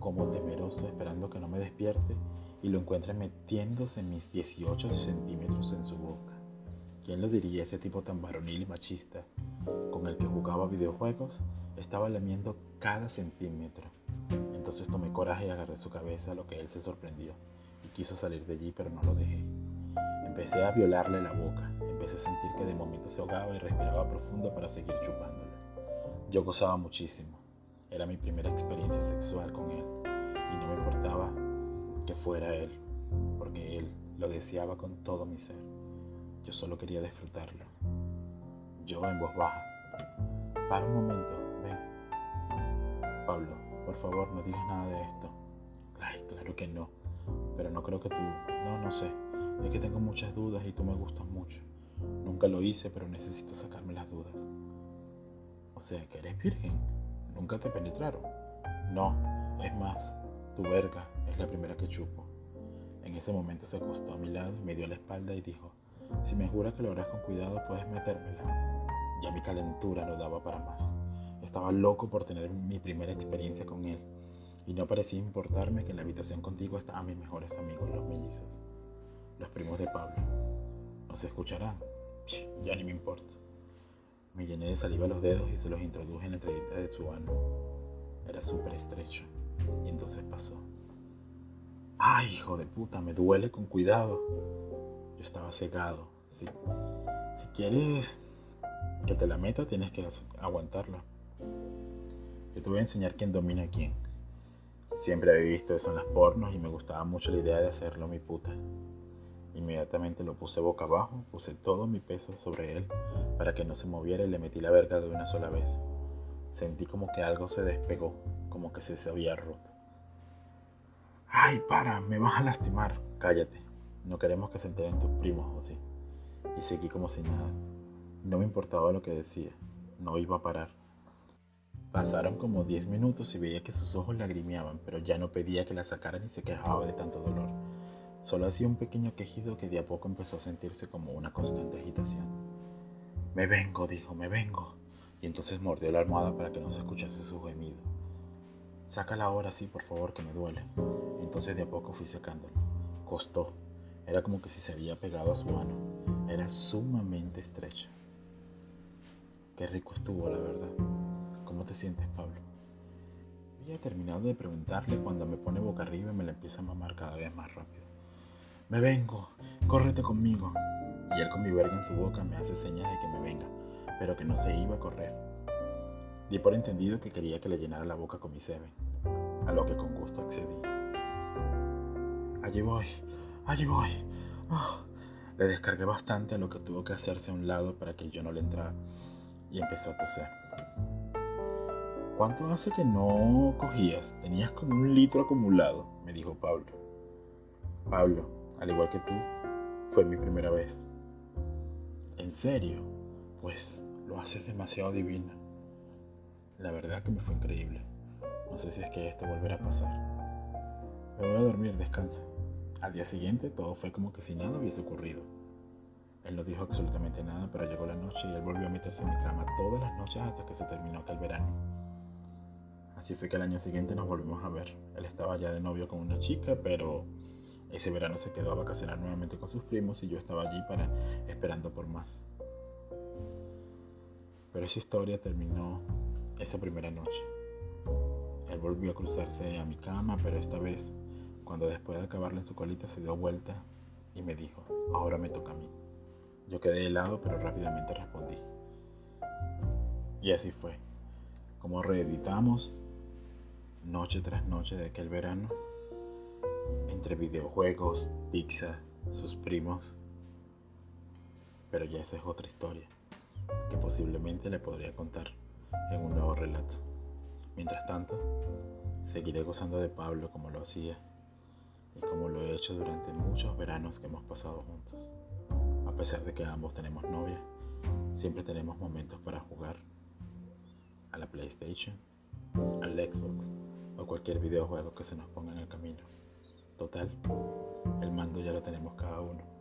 como temeroso, esperando que no me despierte y lo encuentra metiéndose mis 18 centímetros en su boca. ¿Quién lo diría ese tipo tan varonil y machista con el que jugaba videojuegos? Estaba lamiendo cada centímetro. Entonces tomé coraje y agarré su cabeza, lo que él se sorprendió y quiso salir de allí, pero no lo dejé. Empecé a violarle la boca, empecé a sentir que de momento se ahogaba y respiraba profundo para seguir chupándole. Yo gozaba muchísimo. Era mi primera experiencia sexual con él y no me importaba que fuera él, porque él lo deseaba con todo mi ser. Yo solo quería disfrutarlo. Yo en voz baja. Para un momento, ven. Pablo, por favor, no digas nada de esto. Ay, claro que no. Pero no creo que tú... No, no sé. Es que tengo muchas dudas y tú me gustas mucho. Nunca lo hice, pero necesito sacarme las dudas. O sea, que eres virgen. Nunca te penetraron. No, es más, tu verga es la primera que chupo. En ese momento se acostó a mi lado me dio la espalda y dijo, si me jura que lo harás con cuidado, puedes metérmela. Ya mi calentura no daba para más. Estaba loco por tener mi primera experiencia con él. Y no parecía importarme que en la habitación contigo estaban mis mejores amigos, los mellizos. Los primos de Pablo. ¿No se escucharán? Ya ni me importa. Me llené de saliva los dedos y se los introduje en la entradita de su ano. Era súper estrecho. Y entonces pasó. ¡Ay, hijo de puta! Me duele con cuidado. Estaba cegado. Si, quieres que te la meta, tienes que aguantarlo. Yo te voy a enseñar quién domina a quién. Siempre había visto eso en las pornos y me gustaba mucho la idea de hacerlo mi puta. Inmediatamente lo puse boca abajo, puse todo mi peso sobre él para que no se moviera y le metí la verga de una sola vez. Sentí como que algo se despegó, como que se había roto. ¡Ay, para! Me vas a lastimar. Cállate. No queremos que se enteren tus primos, ¿o sí? Y seguí como si nada. No me importaba lo que decía. No iba a parar. Pasaron como 10 minutos y veía que sus ojos lagrimeaban, pero ya no pedía que la sacaran y se quejaba de tanto dolor. Solo hacía un pequeño quejido que de a poco empezó a sentirse como una constante agitación. Me vengo, dijo, me vengo. Y entonces mordió la almohada para que no se escuchase su gemido. Sácala ahora sí, por favor, que me duele. Entonces de a poco fui sacándolo. Costó. Era como que si se había pegado a su mano. Era sumamente estrecha. Qué rico estuvo, la verdad. ¿Cómo te sientes, Pablo? Había terminado de preguntarle cuando me pone boca arriba y me la empieza a mamar cada vez más rápido. Me vengo, córrete conmigo. Y él con mi verga en su boca me hace señas de que me venga, pero que no se iba a correr. Di por entendido que quería que le llenara la boca con mi semen, a lo que con gusto accedí. Allí voy, allí voy. Ah, le descargué bastante a lo que tuvo que hacerse a un lado para que yo no le entrara y empezó a toser. ¿Cuánto hace que no cogías? Tenías como un litro acumulado, me dijo Pablo. Pablo, al igual que tú, fue mi primera vez. ¿En serio? Pues lo haces demasiado divina. La verdad que me fue increíble. No sé si es que esto volverá a pasar. Me voy a dormir, descansa. Al día siguiente todo fue como que si nada hubiese ocurrido. Él no dijo absolutamente nada, pero llegó la noche y él volvió a meterse en mi cama todas las noches hasta que se terminó aquel verano. Así fue que el año siguiente nos volvimos a ver. Él estaba ya de novio con una chica, pero ese verano se quedó a vacacionar nuevamente con sus primos y yo estaba allí para esperando por más. Pero esa historia terminó esa primera noche. Él volvió a cruzarse a mi cama, pero esta vez, cuando después de acabarle su colita se dio vuelta y me dijo, ahora me toca a mí. Yo quedé helado, pero rápidamente respondí. Y así fue. Como reeditamos noche tras noche de aquel verano, entre videojuegos, pizza, sus primos. Pero ya esa es otra historia que posiblemente le podría contar en un nuevo relato. Mientras tanto, seguiré gozando de Pablo como lo hacía y como lo he hecho durante muchos veranos que hemos pasado juntos. A pesar de que ambos tenemos novia, siempre tenemos momentos para jugar a la PlayStation, al Xbox o cualquier videojuego que se nos ponga en el camino. Total, el mando ya lo tenemos cada uno.